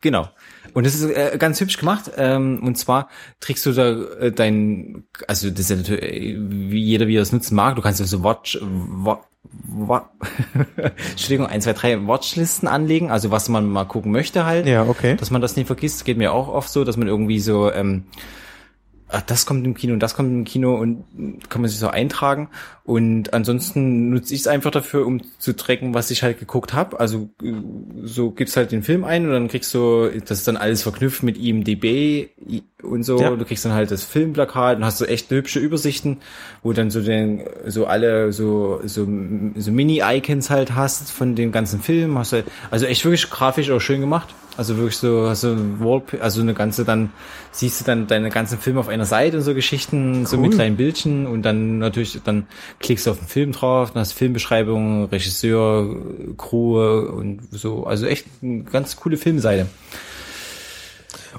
genau. Und das ist äh, ganz hübsch gemacht. Ähm, und zwar trägst du da äh, dein, also das ist ja natürlich, äh, wie jeder wie er es nutzen mag. Du kannst ja so Watch, wa, wa, Entschuldigung, ein, zwei, drei Watchlisten anlegen. Also was man mal gucken möchte halt. Ja, okay. dass man das nicht vergisst. Geht mir auch oft so, dass man irgendwie so, ähm, ach, das kommt im Kino und das kommt im Kino und kann man sich so eintragen. Und ansonsten nutze ich es einfach dafür, um zu tracken, was ich halt geguckt habe. Also äh, so gibst halt den Film ein und dann kriegst du, das ist dann alles verknüpft mit IMDB und so. Ja. Du kriegst dann halt das Filmplakat und hast so echt hübsche Übersichten, wo dann so den, so alle so, so, so Mini-Icons halt hast von dem ganzen Film. Hast du, also echt wirklich grafisch auch schön gemacht. Also wirklich so, hast du Wallp also eine ganze, dann siehst du dann deine ganzen Filme auf einer Seite und so Geschichten, so mit kleinen Bildchen und dann natürlich, dann klickst du auf den Film drauf, dann hast du Filmbeschreibung, Regisseur, Crew und so. Also echt eine ganz coole Filmseite.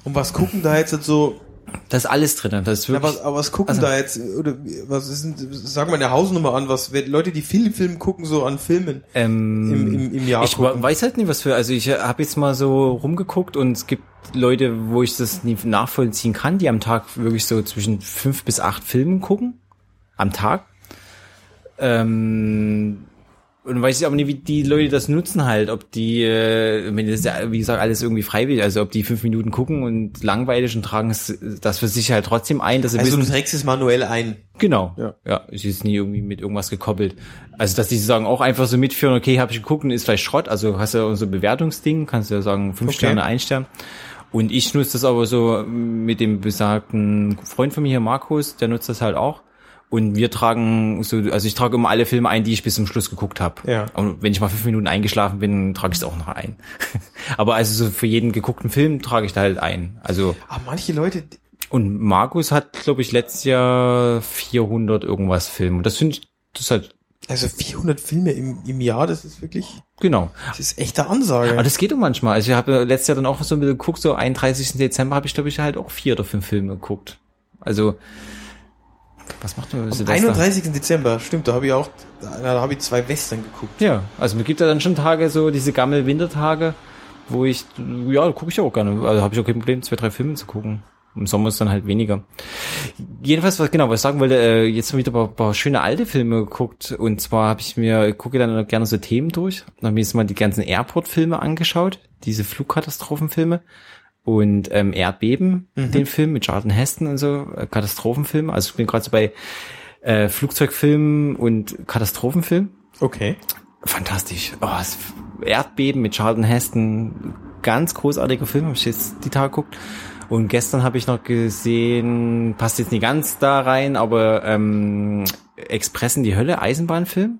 Und was gucken da jetzt so, Da ist alles drin. Das ist ja, wirklich, was, aber was gucken Also- da jetzt, oder was ist denn, sag mal eine Hausnummer an, was Leute, die viele Filme gucken, so an Filmen ähm, im, im, im Jahr ich gucken? weiß halt nicht, was für, also ich habe jetzt mal so rumgeguckt und es gibt Leute, wo ich das nie nachvollziehen kann, die am Tag wirklich so zwischen fünf bis acht Filmen gucken. Am Tag. Ähm, und weiß ich aber nicht, wie die Leute das nutzen halt, ob die, äh, wenn das ist ja, wie gesagt, alles irgendwie freiwillig, also ob die fünf Minuten gucken und langweilig und tragen es- das für sich halt trotzdem ein, dass sie Also du wissen, trägst es manuell ein. Genau. Ja. Ja. ist jetzt nie irgendwie mit irgendwas gekoppelt. Also, dass die sagen, auch einfach so mitführen, okay, habe ich geguckt und ist vielleicht Schrott. Also hast du ja unser Bewertungsding, kannst du ja sagen, fünf Okay. Sterne, ein Stern. Und ich nutze das aber so mit dem besagten Freund von mir hier, Markus, der nutzt das halt auch. Und wir tragen so, also ich trage immer alle Filme ein, die ich bis zum Schluss geguckt habe. Ja. Und wenn ich mal fünf Minuten eingeschlafen bin, trage ich es auch noch ein. aber also so für jeden geguckten Film trage ich da halt ein. Also Aber manche Leute, und Markus hat, glaube ich, letztes Jahr 400 irgendwas Filme. Und das finde ich, das ist halt, also 400 Filme im, im Jahr, das ist wirklich, genau. das ist echte Ansage. Aber das geht doch manchmal. Also ich habe letztes Jahr dann auch so ein bisschen geguckt, so 31. Dezember habe ich, glaube ich, halt auch vier oder fünf Filme geguckt. Also, was macht man Am Silvester? 31. Dezember, stimmt, da habe ich auch, da, habe ich zwei Western geguckt. Ja, also mir gibt ja dann schon Tage, so diese Gammel-Wintertage, wo ich, ja, da gucke ich auch gerne. Also habe ich auch kein Problem, zwei, drei Filme zu gucken. Im Sommer ist dann halt weniger. Jedenfalls, was genau, was ich sagen wollte, äh, jetzt wieder ein paar, paar schöne alte Filme geguckt. Und zwar habe ich mir, ich gucke dann gerne so Themen durch. Dann habe ich mir jetzt mal die ganzen Airport-Filme angeschaut, diese Flugkatastrophenfilme. Und ähm, Erdbeben, den Film mit Charlton Heston und so, äh, Katastrophenfilm. Also ich bin gerade so bei äh, Flugzeugfilmen und Katastrophenfilmen. Okay. Fantastisch. Oh, Erdbeben mit Charlton Heston. Ganz großartiger Film, habe ich jetzt die Tage geguckt. Und gestern habe ich noch gesehen, passt jetzt nicht ganz da rein, aber ähm, Express in die Hölle, Eisenbahnfilm,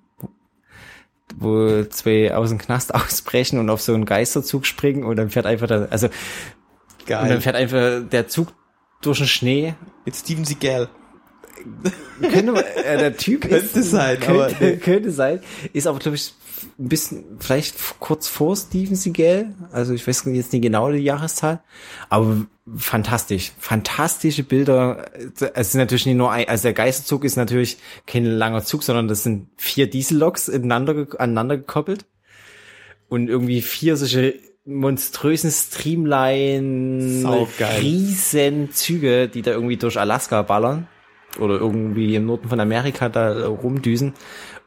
wo zwei aus dem Knast ausbrechen und auf so einen Geisterzug springen und dann fährt einfach der, also und dann Geil. fährt einfach der Zug durch den Schnee. Mit Steven Seagal. Könnte, äh, der Typ Könnte ist, sein, könnte, aber- könnte sein. Ist aber, glaube ich, ein bisschen, vielleicht kurz vor Steven Seagal. Also ich weiß jetzt nicht genau die Jahreszahl. Aber fantastisch. Fantastische Bilder. Es sind natürlich nicht nur ein, also der Geisterzug ist natürlich kein langer Zug, sondern das sind vier Dieselloks ineinander, aneinander gekoppelt. Und irgendwie vier solche monströsen Streamline, Saugeil. riesen Züge, die da irgendwie durch Alaska ballern oder irgendwie im Norden von Amerika da rumdüsen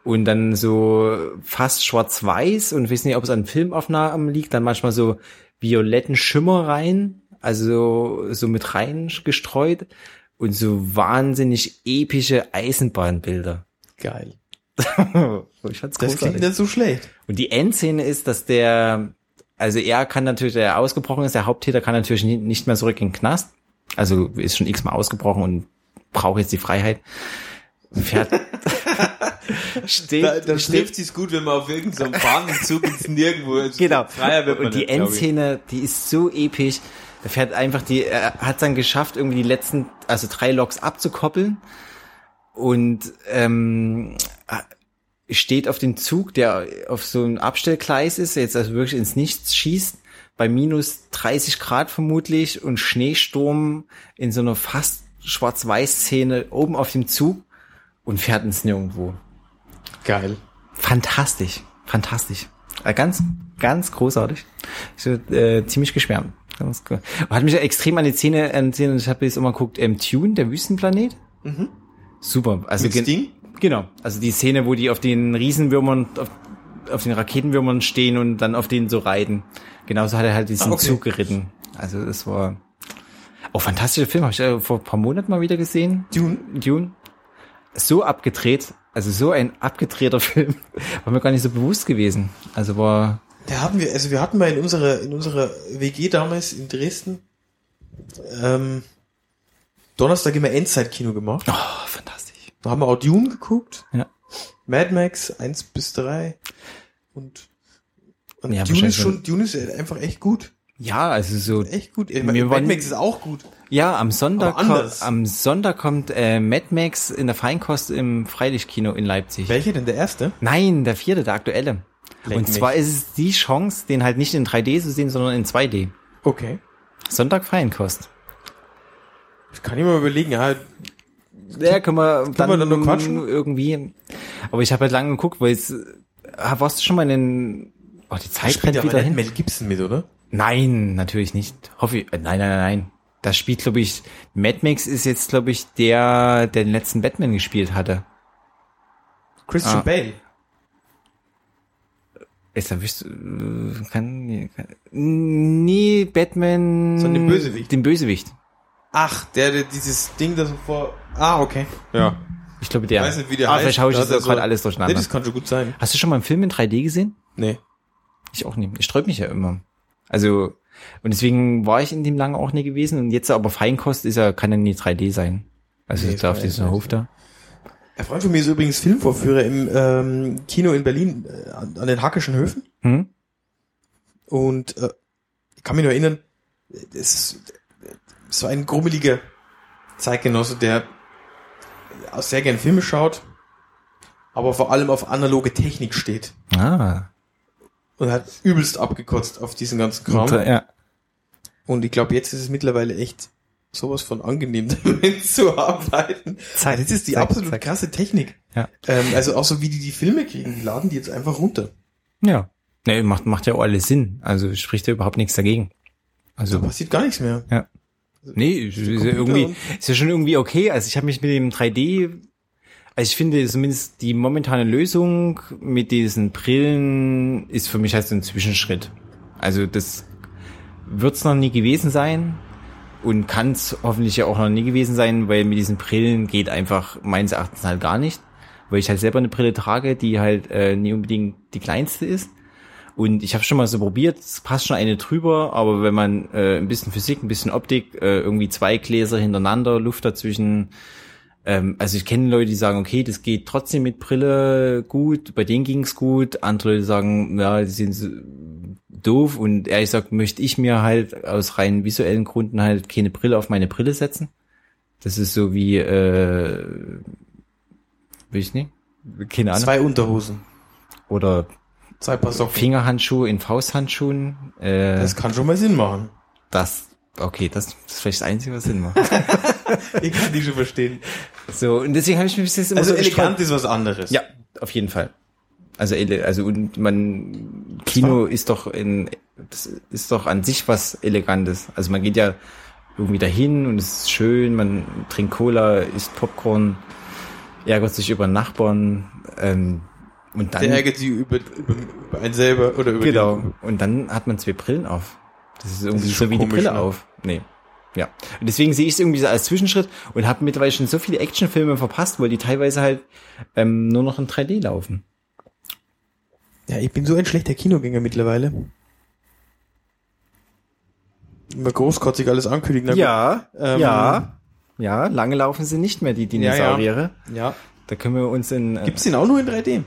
und dann so fast schwarz-weiß und ich weiß nicht, ob es an Filmaufnahmen liegt, dann manchmal so violetten Schimmer rein, also so mit rein gestreut und so wahnsinnig epische Eisenbahnbilder. Geil. ich fand's Das großartig. klingt nicht so schlecht. Und die Endszene ist, dass der, also er kann natürlich, der ausgebrochen ist, der Haupttäter kann natürlich nicht mehr zurück in den Knast. Also ist schon x-mal ausgebrochen und brauche jetzt die Freiheit. Fährt, steht, Da, da steht, sich's gut, wenn man auf irgendeinem so ins Nirgendwo ist. Genau. Freier wird man und die nicht. Endszene, die ist so episch. Er fährt einfach die, er hat dann geschafft, irgendwie die letzten, also drei Loks abzukoppeln und ähm, steht auf den Zug, der auf so einem Abstellgleis ist, jetzt also wirklich ins Nichts schießt, bei minus 30 Grad vermutlich und Schneesturm in so einer fast Schwarz-Weiß-Szene oben auf dem Zug und fährt ins Nirgendwo. Geil. Fantastisch, fantastisch. Äh, Ganz, ganz großartig. Ich bin äh, ziemlich geschwärmt. Ganz cool. Hat mich extrem an die Szene erzählt und ich habe jetzt immer geguckt, ähm, Tune, der Wüstenplanet. Super. Also Mit Sting? Genau. Also die Szene, wo die auf den Riesenwürmern, auf, auf den Raketenwürmern stehen und dann auf denen so reiten. Genauso hat er halt diesen Ah, okay. Zug geritten. Also das war auch fantastischer Film. Habe ich äh, vor ein paar Monaten mal wieder gesehen. Dune. Dune. So abgedreht. Also so ein abgedrehter Film. War mir gar nicht so bewusst gewesen. Also war, Da hatten wir, also wir hatten mal in unserer, in unserer WG damals in Dresden, ähm, Donnerstag immer Endzeitkino gemacht. oh, fantastisch. Da haben wir auch Dune geguckt. Ja. Mad Max 1 bis 3 und, und Ja, Dune ist schon, Dune ist einfach echt gut. Ja, also so, Echt gut. Wir Mad Max ist auch gut. ja, am Sonntag, am Sonntag kommt äh, Mad Max in der Feinkost im Freilichtkino in Leipzig. Welcher denn der erste? Nein, der vierte, der aktuelle. Leck Und mich. zwar ist es die Chance, den halt nicht in 3D zu sehen, sondern in 2D. Okay. Sonntag Feinkost. Das kann ich mal überlegen. Ja, Ja, können wir dann, wir dann noch quatschen? irgendwie. Aber ich habe halt lange geguckt, weil es ah, warst du schon mal in den Oh, die Zeit spielt rennt wieder hin. Mel Gibson mit, oder? Nein, natürlich nicht. Hoffe ich. äh, Nein, nein, nein, nein. Das spielt, glaube ich, Mad Max ist jetzt, glaube ich, der, der den letzten Batman gespielt hatte. Christian Ah. Bale. Ist da wüsste, äh, kann, nee, kann, nee, Batman. Sondern den Bösewicht. Den Bösewicht. Ach, der, der dieses Ding, das so vor. Ah, okay. Ja. Ich glaube, der. Ich weiß nicht, wie der ah, heißt. vielleicht schaue ich Da das er gerade so- alles Nee, durcheinander. das kann schon gut sein. Hast du schon mal einen Film in 3D gesehen? Nee. Ich auch nicht. Ich sträub mich ja immer. Also, und deswegen war ich in dem lange auch nie gewesen. Und jetzt aber Feinkost ist ja, kann ja nie 3D sein. Also Nee, da auf diesem Hof da. Ein Freund von mir ist übrigens Filmvorführer im ähm, Kino in Berlin äh, an, an den Hackischen Höfen. Hm? Und äh, ich kann mich nur erinnern, es ist so ein grummeliger Zeitgenosse, der auch sehr gern Filme schaut, aber vor allem auf analoge Technik steht. Ah. Und hat übelst abgekotzt auf diesen ganzen Kram. Und, ja. Und ich glaube, jetzt ist es mittlerweile echt sowas von angenehm, damit zu arbeiten. Zack, das ist die zack, absolut zack. krasse Technik. Ja. Ähm, also auch so wie die die Filme kriegen, die laden die jetzt einfach runter. Ja. Nee, macht, macht ja auch alles Sinn. Also spricht ja überhaupt nichts dagegen. Da Also, passiert gar nichts mehr. ja. Nee, ist ja irgendwie, ist ja schon irgendwie okay. Also ich habe mich mit dem 3D, also ich finde zumindest die momentane Lösung mit diesen Brillen ist für mich halt so ein Zwischenschritt. Also das wird's noch nie gewesen sein und kann's hoffentlich ja auch noch nie gewesen sein, weil mit diesen Brillen geht einfach meines Erachtens halt gar nicht, weil ich halt selber eine Brille trage, die halt äh, nie unbedingt die kleinste ist. Und ich habe schon mal so probiert, es passt schon eine drüber, aber wenn man äh, ein bisschen Physik, ein bisschen Optik, äh, irgendwie zwei Gläser hintereinander, Luft dazwischen, ähm, also ich kenne Leute, die sagen, okay, das geht trotzdem mit Brille gut, bei denen ging's gut, andere Leute sagen, ja, die sind so doof und ehrlich gesagt möchte ich mir halt aus rein visuellen Gründen halt keine Brille auf meine Brille setzen. Das ist so wie, äh, will ich nicht, keine Ahnung. Zwei Unterhosen, Oder zwei Paar Socken. Fingerhandschuhe in Fausthandschuhen. Äh, Das das, kann schon mal Sinn machen. okay, das, das ist vielleicht das Einzige, was Sinn macht. Ich kann die schon verstehen. so, und deswegen habe ich mich bis jetzt immer Also so elegant ist was anderes. Ja, auf jeden Fall. Also, also und man Kino ist doch in das ist doch an sich was Elegantes. Also man geht ja irgendwie dahin und es ist schön, man trinkt Cola, isst Popcorn, ärgert sich über Nachbarn ähm, und dann Der ärgert sie über, über, über einen selber oder über genau den. und dann hat man zwei Brillen auf. Das ist irgendwie ist so wie die komisch, Brille ne? auf. Nee. Ja. Und deswegen sehe ich es irgendwie so als Zwischenschritt und habe mittlerweile schon so viele Actionfilme verpasst, weil die teilweise halt ähm, nur noch in 3D laufen. Ja, ich bin so ein schlechter Kinogänger mittlerweile. Immer großkotzig alles ankündigen. Na. Ja, Ähm, ja, ja, lange laufen sie nicht mehr, die Dinosaurier. Ja. Da können wir uns in. Äh, Gibt's den auch nur in 3D?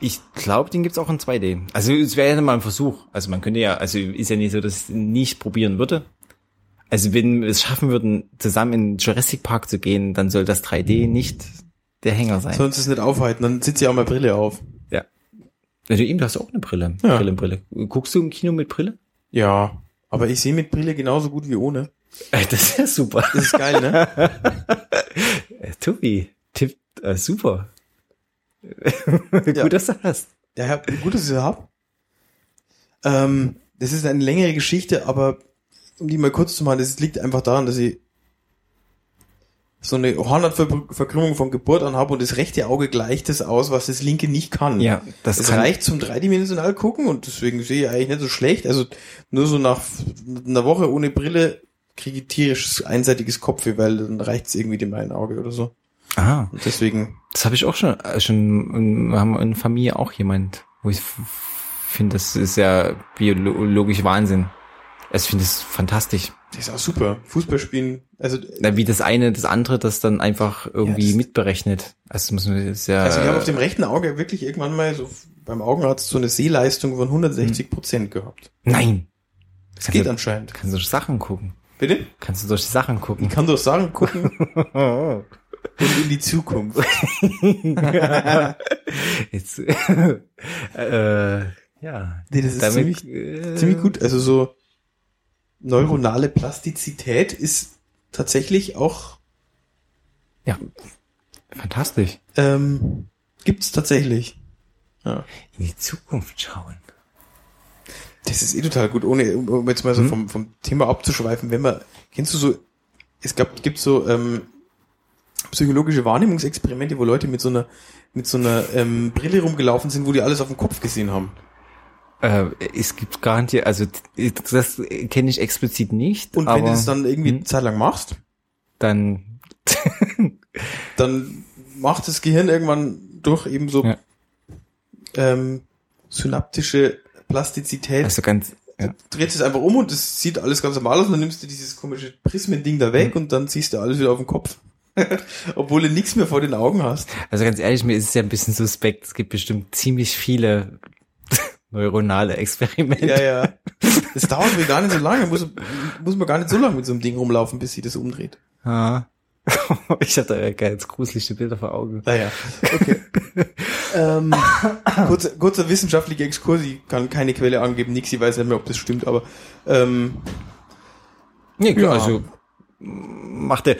Ich glaube, den gibt's auch in 2D. Also es wäre ja mal ein Versuch. Also man könnte ja, also ist ja nicht so, dass ich nicht probieren würde. Also wenn wir es schaffen würden, zusammen in Jurassic Park zu gehen, dann soll das 3D nicht der Hänger sein. Sonst es nicht aufhalten, dann sitzt ja auch mal Brille auf. ja. Also ihm, du hast auch eine Brille. Ja. Brille, Brille. Guckst du im Kino mit Brille? Ja. Aber ich sehe mit Brille genauso gut wie ohne. Äh, Das ist ja super. Das ist geil, ne? Äh, Tobi, Tipp, äh, super. Ja. Gut, dass du hast. Ja, ja, gut, dass ich sie hab. Ähm, das ist eine längere Geschichte, aber um die mal kurz zu machen, das liegt einfach daran, dass ich so eine Hornhautverkrümmung von Geburt an habe und das rechte Auge gleicht das aus, was das linke nicht kann. Ja, das Es kann, reicht zum dreidimensional gucken und deswegen sehe ich eigentlich nicht so schlecht. Also nur so nach einer Woche ohne Brille kriege ich tierisches einseitiges Kopfweh, weil dann reicht es irgendwie dem einen Auge oder so. Aha, Und deswegen, das habe ich auch schon, äh, schon, wir haben in der Familie auch jemand, wo ich finde, das ist ja biologisch Wahnsinn. Also Ich finde es fantastisch. das ist auch super. Fußball spielen, also Na, Wie das eine, das andere, das dann einfach irgendwie Ja, mitberechnet. Also muss man, ist ja, Also ich habe auf dem rechten Auge wirklich irgendwann mal so beim Augenarzt so eine Sehleistung von 160 Prozent gehabt. nein. Das geht anscheinend. Kannst du durch Sachen gucken. Bitte? Kannst du durch Sachen gucken. Ich kann doch sagen, gucken und in die Zukunft. Jetzt, äh, ja. Nee, das ist ziemlich, äh, ziemlich gut. Also so neuronale Plastizität ist tatsächlich auch, Ja. Fantastisch. ähm, gibt's tatsächlich. Ja. In die Zukunft schauen. Das ist eh total gut, ohne um um jetzt mal so Hm? vom, vom Thema abzuschweifen. Wenn man, kennst du so, es gab, gibt so ähm, psychologische Wahrnehmungsexperimente, wo Leute mit so einer mit so einer ähm, Brille rumgelaufen sind, wo die alles auf dem Kopf gesehen haben. Äh, es gibt garantiert, also das kenne ich explizit nicht. Und aber wenn du das dann irgendwie hm? eine Zeit lang machst, dann dann macht das Gehirn irgendwann durch eben so Ja. ähm, synaptische Plastizität, also ganz ja. dreht es einfach um und es sieht alles ganz normal aus und dann nimmst du dieses komische Prismending da weg und dann ziehst du alles wieder auf den Kopf. Obwohl du nichts mehr vor den Augen hast. Also ganz ehrlich, mir ist es ja ein bisschen suspekt. Es gibt bestimmt ziemlich viele neuronale Experimente. Ja, ja. Das dauert mir gar nicht so lange. Muss, muss man gar nicht so lange mit so einem Ding rumlaufen, bis sich das umdreht. Ja. Ich hatte ja ganz gruselige Bilder vor Augen. Naja, okay. ähm, kurzer, kurzer wissenschaftlicher Exkurs. Ich kann keine Quelle angeben. Nix, ich weiß nicht mehr, ob das stimmt, aber ähm, Nee, klar, Ja. also macht der.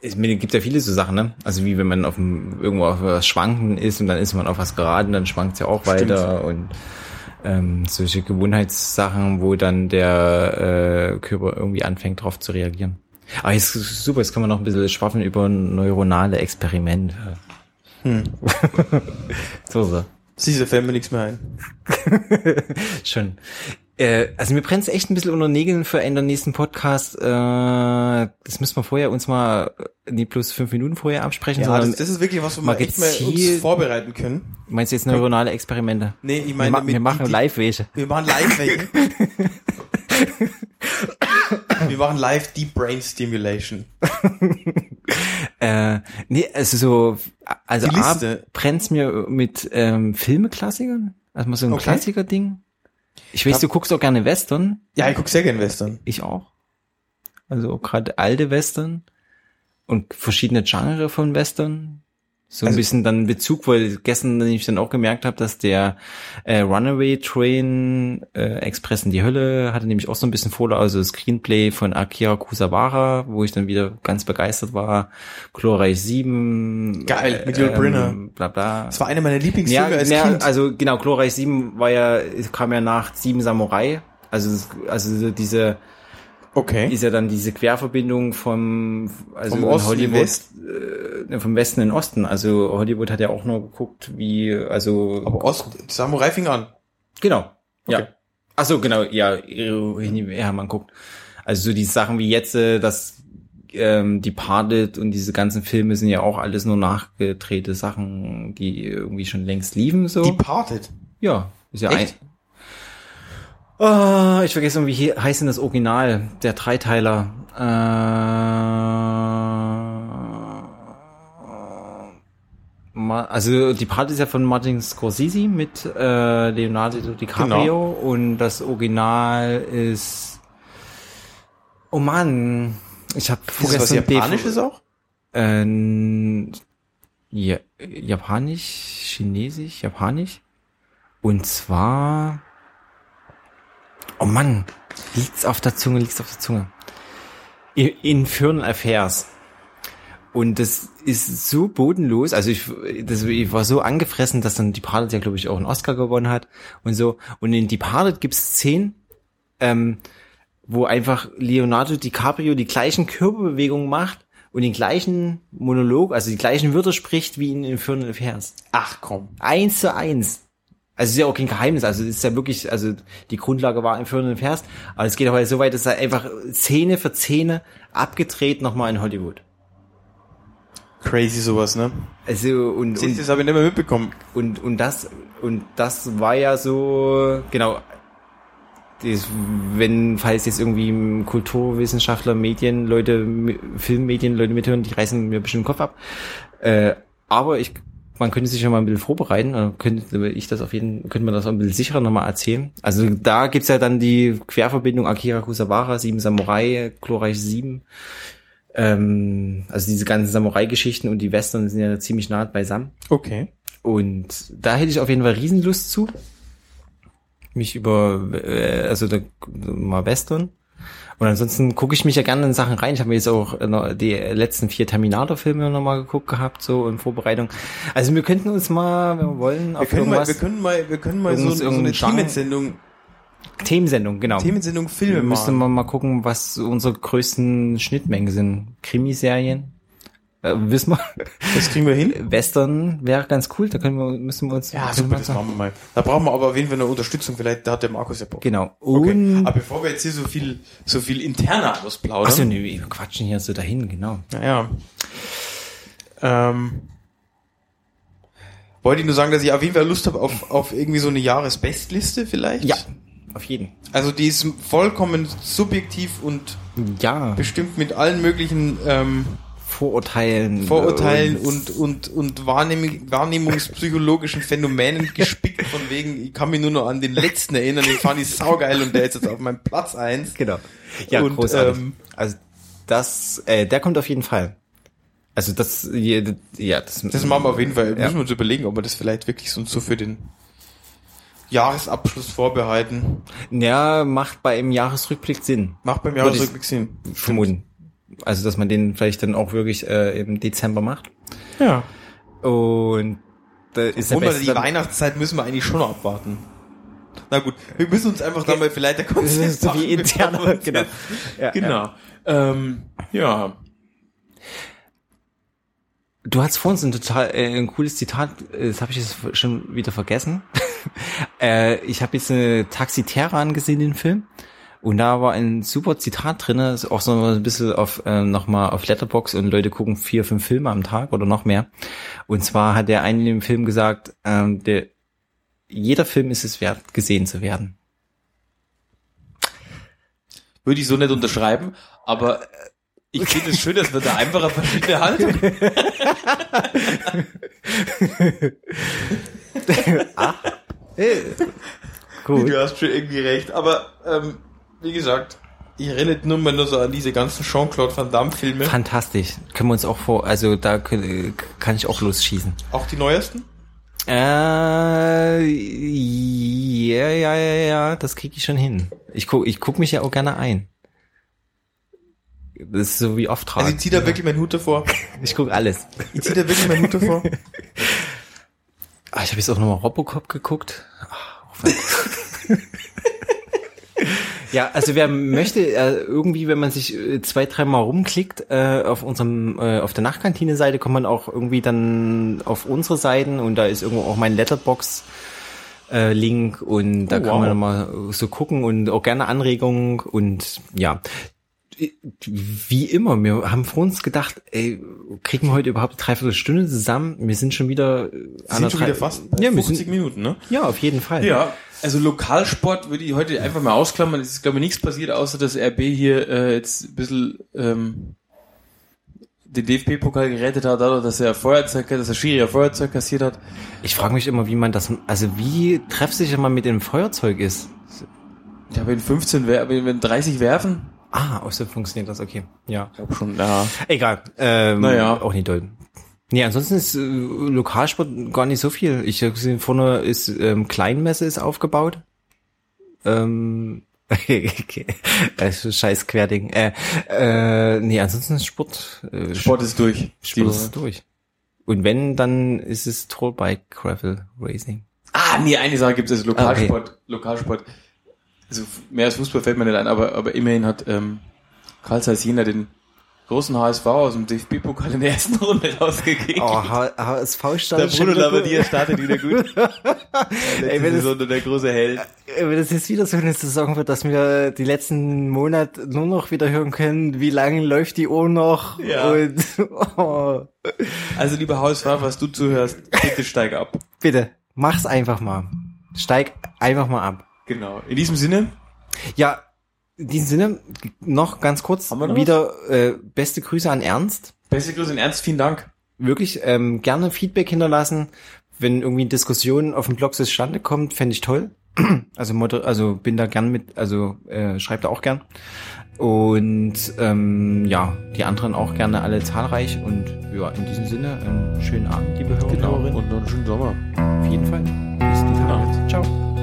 Es gibt ja viele so Sachen, ne? Also wie wenn man auf dem, irgendwo auf was schwanken ist und dann ist man auf was geraten, dann schwankt es ja auch Stimmt. weiter und ähm, solche Gewohnheitssachen, wo dann der äh, Körper irgendwie anfängt drauf zu reagieren. Ah, jetzt ist super, jetzt kann man noch ein bisschen schwaffen über neuronale Experimente. hm. So, so. siehst du, fällt mir nichts mehr ein. Schon. Äh, also mir brennt's echt ein bisschen unter Nägeln für einen der nächsten Podcast. Äh, das müssen wir vorher uns mal nicht bloß fünf Minuten vorher absprechen, Ja, sondern das, das ist wirklich was, wo wir mal echt mal uns vorbereiten können. meinst du jetzt neuronale Experimente? Nee, ich Wir, meine, ma mit wir machen die- live welche. Wir machen live welche. wir machen live Deep Brain Stimulation. Äh, nee, also so, also A, brennt's mir mit ähm, Filmeklassikern. Also mal so ein Okay. Klassiker-Ding. Ich weiß, Hab- du guckst auch gerne Western. Ja, ich guck sehr gern Western. Ich auch. Also gerade alte Western und verschiedene Genre von Western. So ein Also- bisschen dann Bezug, weil gestern ich dann auch gemerkt habe, dass der äh, Runaway Train äh, Express in die Hölle hatte nämlich auch so ein bisschen Vorlage, also Screenplay von Akira Kusawa, wo ich dann wieder ganz begeistert war. Glorreich 7. Geil, mit Yul Brynner. Bla bla. Das war einer meiner Ja, Lieblingsfilme als ja, Kind. also genau, Glorreich 7 war ja, kam ja nach Sieben Samurai. Also, also so diese, okay. ist ja dann diese Querverbindung vom, also Vom Osten Hollywood, West? äh, vom Westen in den Osten. Also Hollywood hat ja auch nur geguckt, wie, also, Aber Ost, Samurai fing an. genau, ja. Okay. Ach so, genau, ja, ja, man guckt. Also so die Sachen wie jetzt, äh, das ähm, Departed und diese ganzen Filme sind ja auch alles nur nachgedrehte Sachen, die irgendwie schon längst liefen, so. Departed. ja, ist ja Echt? ein, Oh, ich vergesse irgendwie, wie heißt denn das Original, der Dreiteiler? Äh, also die Part ist ja von Martin Scorsese mit äh, Leonardo DiCaprio Genau. und das Original ist Oh Mann, ich habe Ist das was Japanisches auch? äh, ja, Japanisch, Chinesisch, Japanisch. Und zwar. Oh Mann, liegt's auf der Zunge, liegt's auf der Zunge. Infernal Affairs. Und das ist so bodenlos. Also ich, das, ich war so angefressen, dass dann Departed ja, glaube ich, auch einen Oscar gewonnen hat und so. Und in Departed gibt's Szenen, ähm, wo einfach Leonardo DiCaprio die gleichen Körperbewegungen macht und den gleichen Monolog, also die gleichen Wörter spricht wie in Infernal Affairs. Ach komm. Eins zu eins. Also es ist ja auch kein Geheimnis, also es ist ja wirklich, also die Grundlage war Infernal Affairs, aber es geht aber so weit, dass er einfach Szene für Szene abgedreht nochmal in Hollywood. Crazy sowas, ne? Also und, und, Das habe ich nicht mehr mitbekommen. und, und das, und das war ja so, genau, das, wenn, falls jetzt irgendwie Kulturwissenschaftler, Medienleute, M- Filmmedienleute mithören, die reißen mir bestimmt den Kopf ab. Äh, aber ich, man könnte sich ja mal ein bisschen vorbereiten, dann könnte ich das auf jeden, könnte man das auch ein bisschen sicherer nochmal erzählen. Also da gibt's ja dann die Querverbindung Akira Kusawa, Sieben Samurai, Glorreich Sieben. Ähm, also diese ganzen Samurai-Geschichten und die Western sind ja ziemlich nah beisammen. Okay. Und da hätte ich auf jeden Fall Riesenlust zu. Mich über, äh, also da, mal Western. Und ansonsten gucke ich mich ja gerne in Sachen rein. Ich habe mir jetzt auch äh, die letzten vier Terminator-Filme nochmal geguckt gehabt, so in Vorbereitung. Also wir könnten uns mal, wenn wir wollen, Wir auf können, mal, irgendwas, wir können mal, wir können mal so, Irgendwas- so eine. Themensendung, Themensendung, genau. Themensendung Filme wir müssen machen. mal, mal gucken, was unsere größten Schnittmengen sind. Krimiserien. Äh, wissen wir, Das kriegen wir hin. Western wäre ganz cool, da können wir, müssen wir uns. Ja, super, das machen wir mal. Da brauchen wir aber auf jeden Fall eine Unterstützung. Vielleicht, da hat der Markus ja Bock. Genau. Okay. Und Aber bevor wir jetzt hier so viel, so viel interner ausplaudern. Achso, nee, wir quatschen hier so dahin, genau. Naja. Ähm, wollte ich nur sagen, dass ich auf jeden Fall Lust habe auf, auf irgendwie so eine Jahresbestliste vielleicht. Ja, auf jeden. Also die ist vollkommen subjektiv und Ja, bestimmt mit allen möglichen ähm, Vorurteilen. Vorurteilen äh, und, und, und Wahrnehm, wahrnehmungspsychologischen Phänomenen gespickt von wegen, ich kann mich nur noch an den letzten erinnern, den fand ich saugeil und der ist jetzt auf meinem Platz eins. Genau. Ja, Und, großartig. ähm, also das, äh, der kommt auf jeden Fall. Also das, ja, das, Das machen wir auf jeden Fall. Ja. Müssen wir uns überlegen, ob wir das vielleicht wirklich so, so für den Jahresabschluss vorbereiten. Ja, macht bei einem Jahresrückblick Sinn. Macht beim Jahresrückblick Sinn. Vermuten. Also, dass man den vielleicht dann auch wirklich äh, im Dezember macht. Ja. Und da ist der Und beste. die Weihnachtszeit müssen wir eigentlich schon noch abwarten. Na gut, wir müssen uns einfach dann mal vielleicht der ist so wie uns genau. Ja, Genau. Ähm, ja. Du hast vorhin so ein total äh, ein cooles Zitat, das habe ich jetzt schon wieder vergessen. äh, ich habe jetzt eine Taxi Terran gesehen, den Film. Und da war ein super Zitat drin, ist auch so ein bisschen auf äh, nochmal auf Letterbox und Leute gucken vier, fünf Filme am Tag oder noch mehr. Und zwar hat der eine in dem Film gesagt, ähm, der, jeder Film ist es wert, gesehen zu werden. Würde ich so nicht unterschreiben, aber äh, ich finde es schön, dass wir da einfach eine verschiedene Haltung Gut. Du hast schon irgendwie recht, aber ähm, wie gesagt, ich erinnere nur mal nur so an diese ganzen Jean-Claude Van Damme Filme. Fantastisch. Können wir uns auch vor, also da können, kann ich auch losschießen. Auch die neuesten? Äh, ja, ja, ja, ja, das krieg ich schon hin. Ich guck, ich guck mich ja auch gerne ein. Das ist so wie Auftrag. Also ich zieh da wirklich meinen Hut davor. ich guck alles. Ich zieh da wirklich meinen Hut davor. Ah, ich habe jetzt auch nochmal Robocop geguckt. Ah, auch wenn- ja, also wer möchte, äh, irgendwie, wenn man sich äh, zwei, dreimal rumklickt, äh, auf unserem, äh, auf der Nachtkantine-Seite kommt man auch irgendwie dann auf unsere Seiten und da ist irgendwo auch mein Letterbox äh, Link und da Oh, kann wow. man mal so gucken und auch gerne Anregungen und ja. wie immer, wir haben vor uns gedacht, ey, kriegen wir heute überhaupt eine Dreiviertelstunde zusammen? Wir sind schon wieder äh, Sind schon wieder fast ja, wir 50 sind, Minuten, ne? ja, auf jeden Fall. Ja, also Lokalsport würde ich heute einfach mal ausklammern. Es ist, glaube ich, nichts passiert, außer dass RB hier äh, jetzt ein bisschen ähm, den DFB-Pokal gerettet hat, dadurch, dass er Feuerzeug, dass er Schiri Feuerzeug kassiert hat. Ich frage mich immer, wie man das, also wie treffsicher man mit dem Feuerzeug ist. Habe in 15, wer- wenn wenn 30 werfen. Ah, auch so funktioniert das, okay. Ja. Ich glaube schon, ja. Egal. Ähm, Naja. Auch nicht doll. Nee, ansonsten ist äh, Lokalsport gar nicht so viel. Ich habe gesehen, vorne ist ähm, Kleinmesse ist aufgebaut. Ähm, okay. Ist scheiß Querding. Äh, äh, nee, ansonsten ist Sport. Äh, Sport ist durch. Sport ist durch. Und wenn, dann ist es Trollbike Gravel Racing. Ah, nee, eine Sache gibt es, also Lokalsport. Lokalsport. Also mehr als Fußball fällt mir nicht ein, aber, aber immerhin hat ähm, Karl Zeiss Jena den großen HSV aus dem DFB-Pokal in der ersten Runde rausgekickt. Oh, HSV der startet Bruno Labbadia startet wieder gut. Ey, wenn so der große Held. Äh, Wenn das jetzt wieder so eine Saison wird, dass wir die letzten Monate nur noch wieder hören können, wie lange läuft die Uhr noch Ja. und oh, Also lieber HSV, was du zuhörst, bitte steig ab. bitte, mach's einfach mal. Steig einfach mal ab. Genau. In diesem Sinne, Ja, in diesem Sinne, noch ganz kurz, noch wieder äh, beste Grüße an Ernst. beste Grüße in Ernst, vielen Dank. Wirklich ähm, gerne Feedback hinterlassen. Wenn irgendwie Diskussionen auf dem Blog zustande kommt, fände ich toll. Also, also bin da gern mit, also äh, schreibt da auch gern. Und ähm, ja, die anderen auch gerne alle zahlreich. Und ja, in diesem Sinne, einen schönen Abend, liebe Hörer und Hörerinnen. Und noch einen schönen Sommer. Auf jeden Fall. Bis die Tage. Ciao.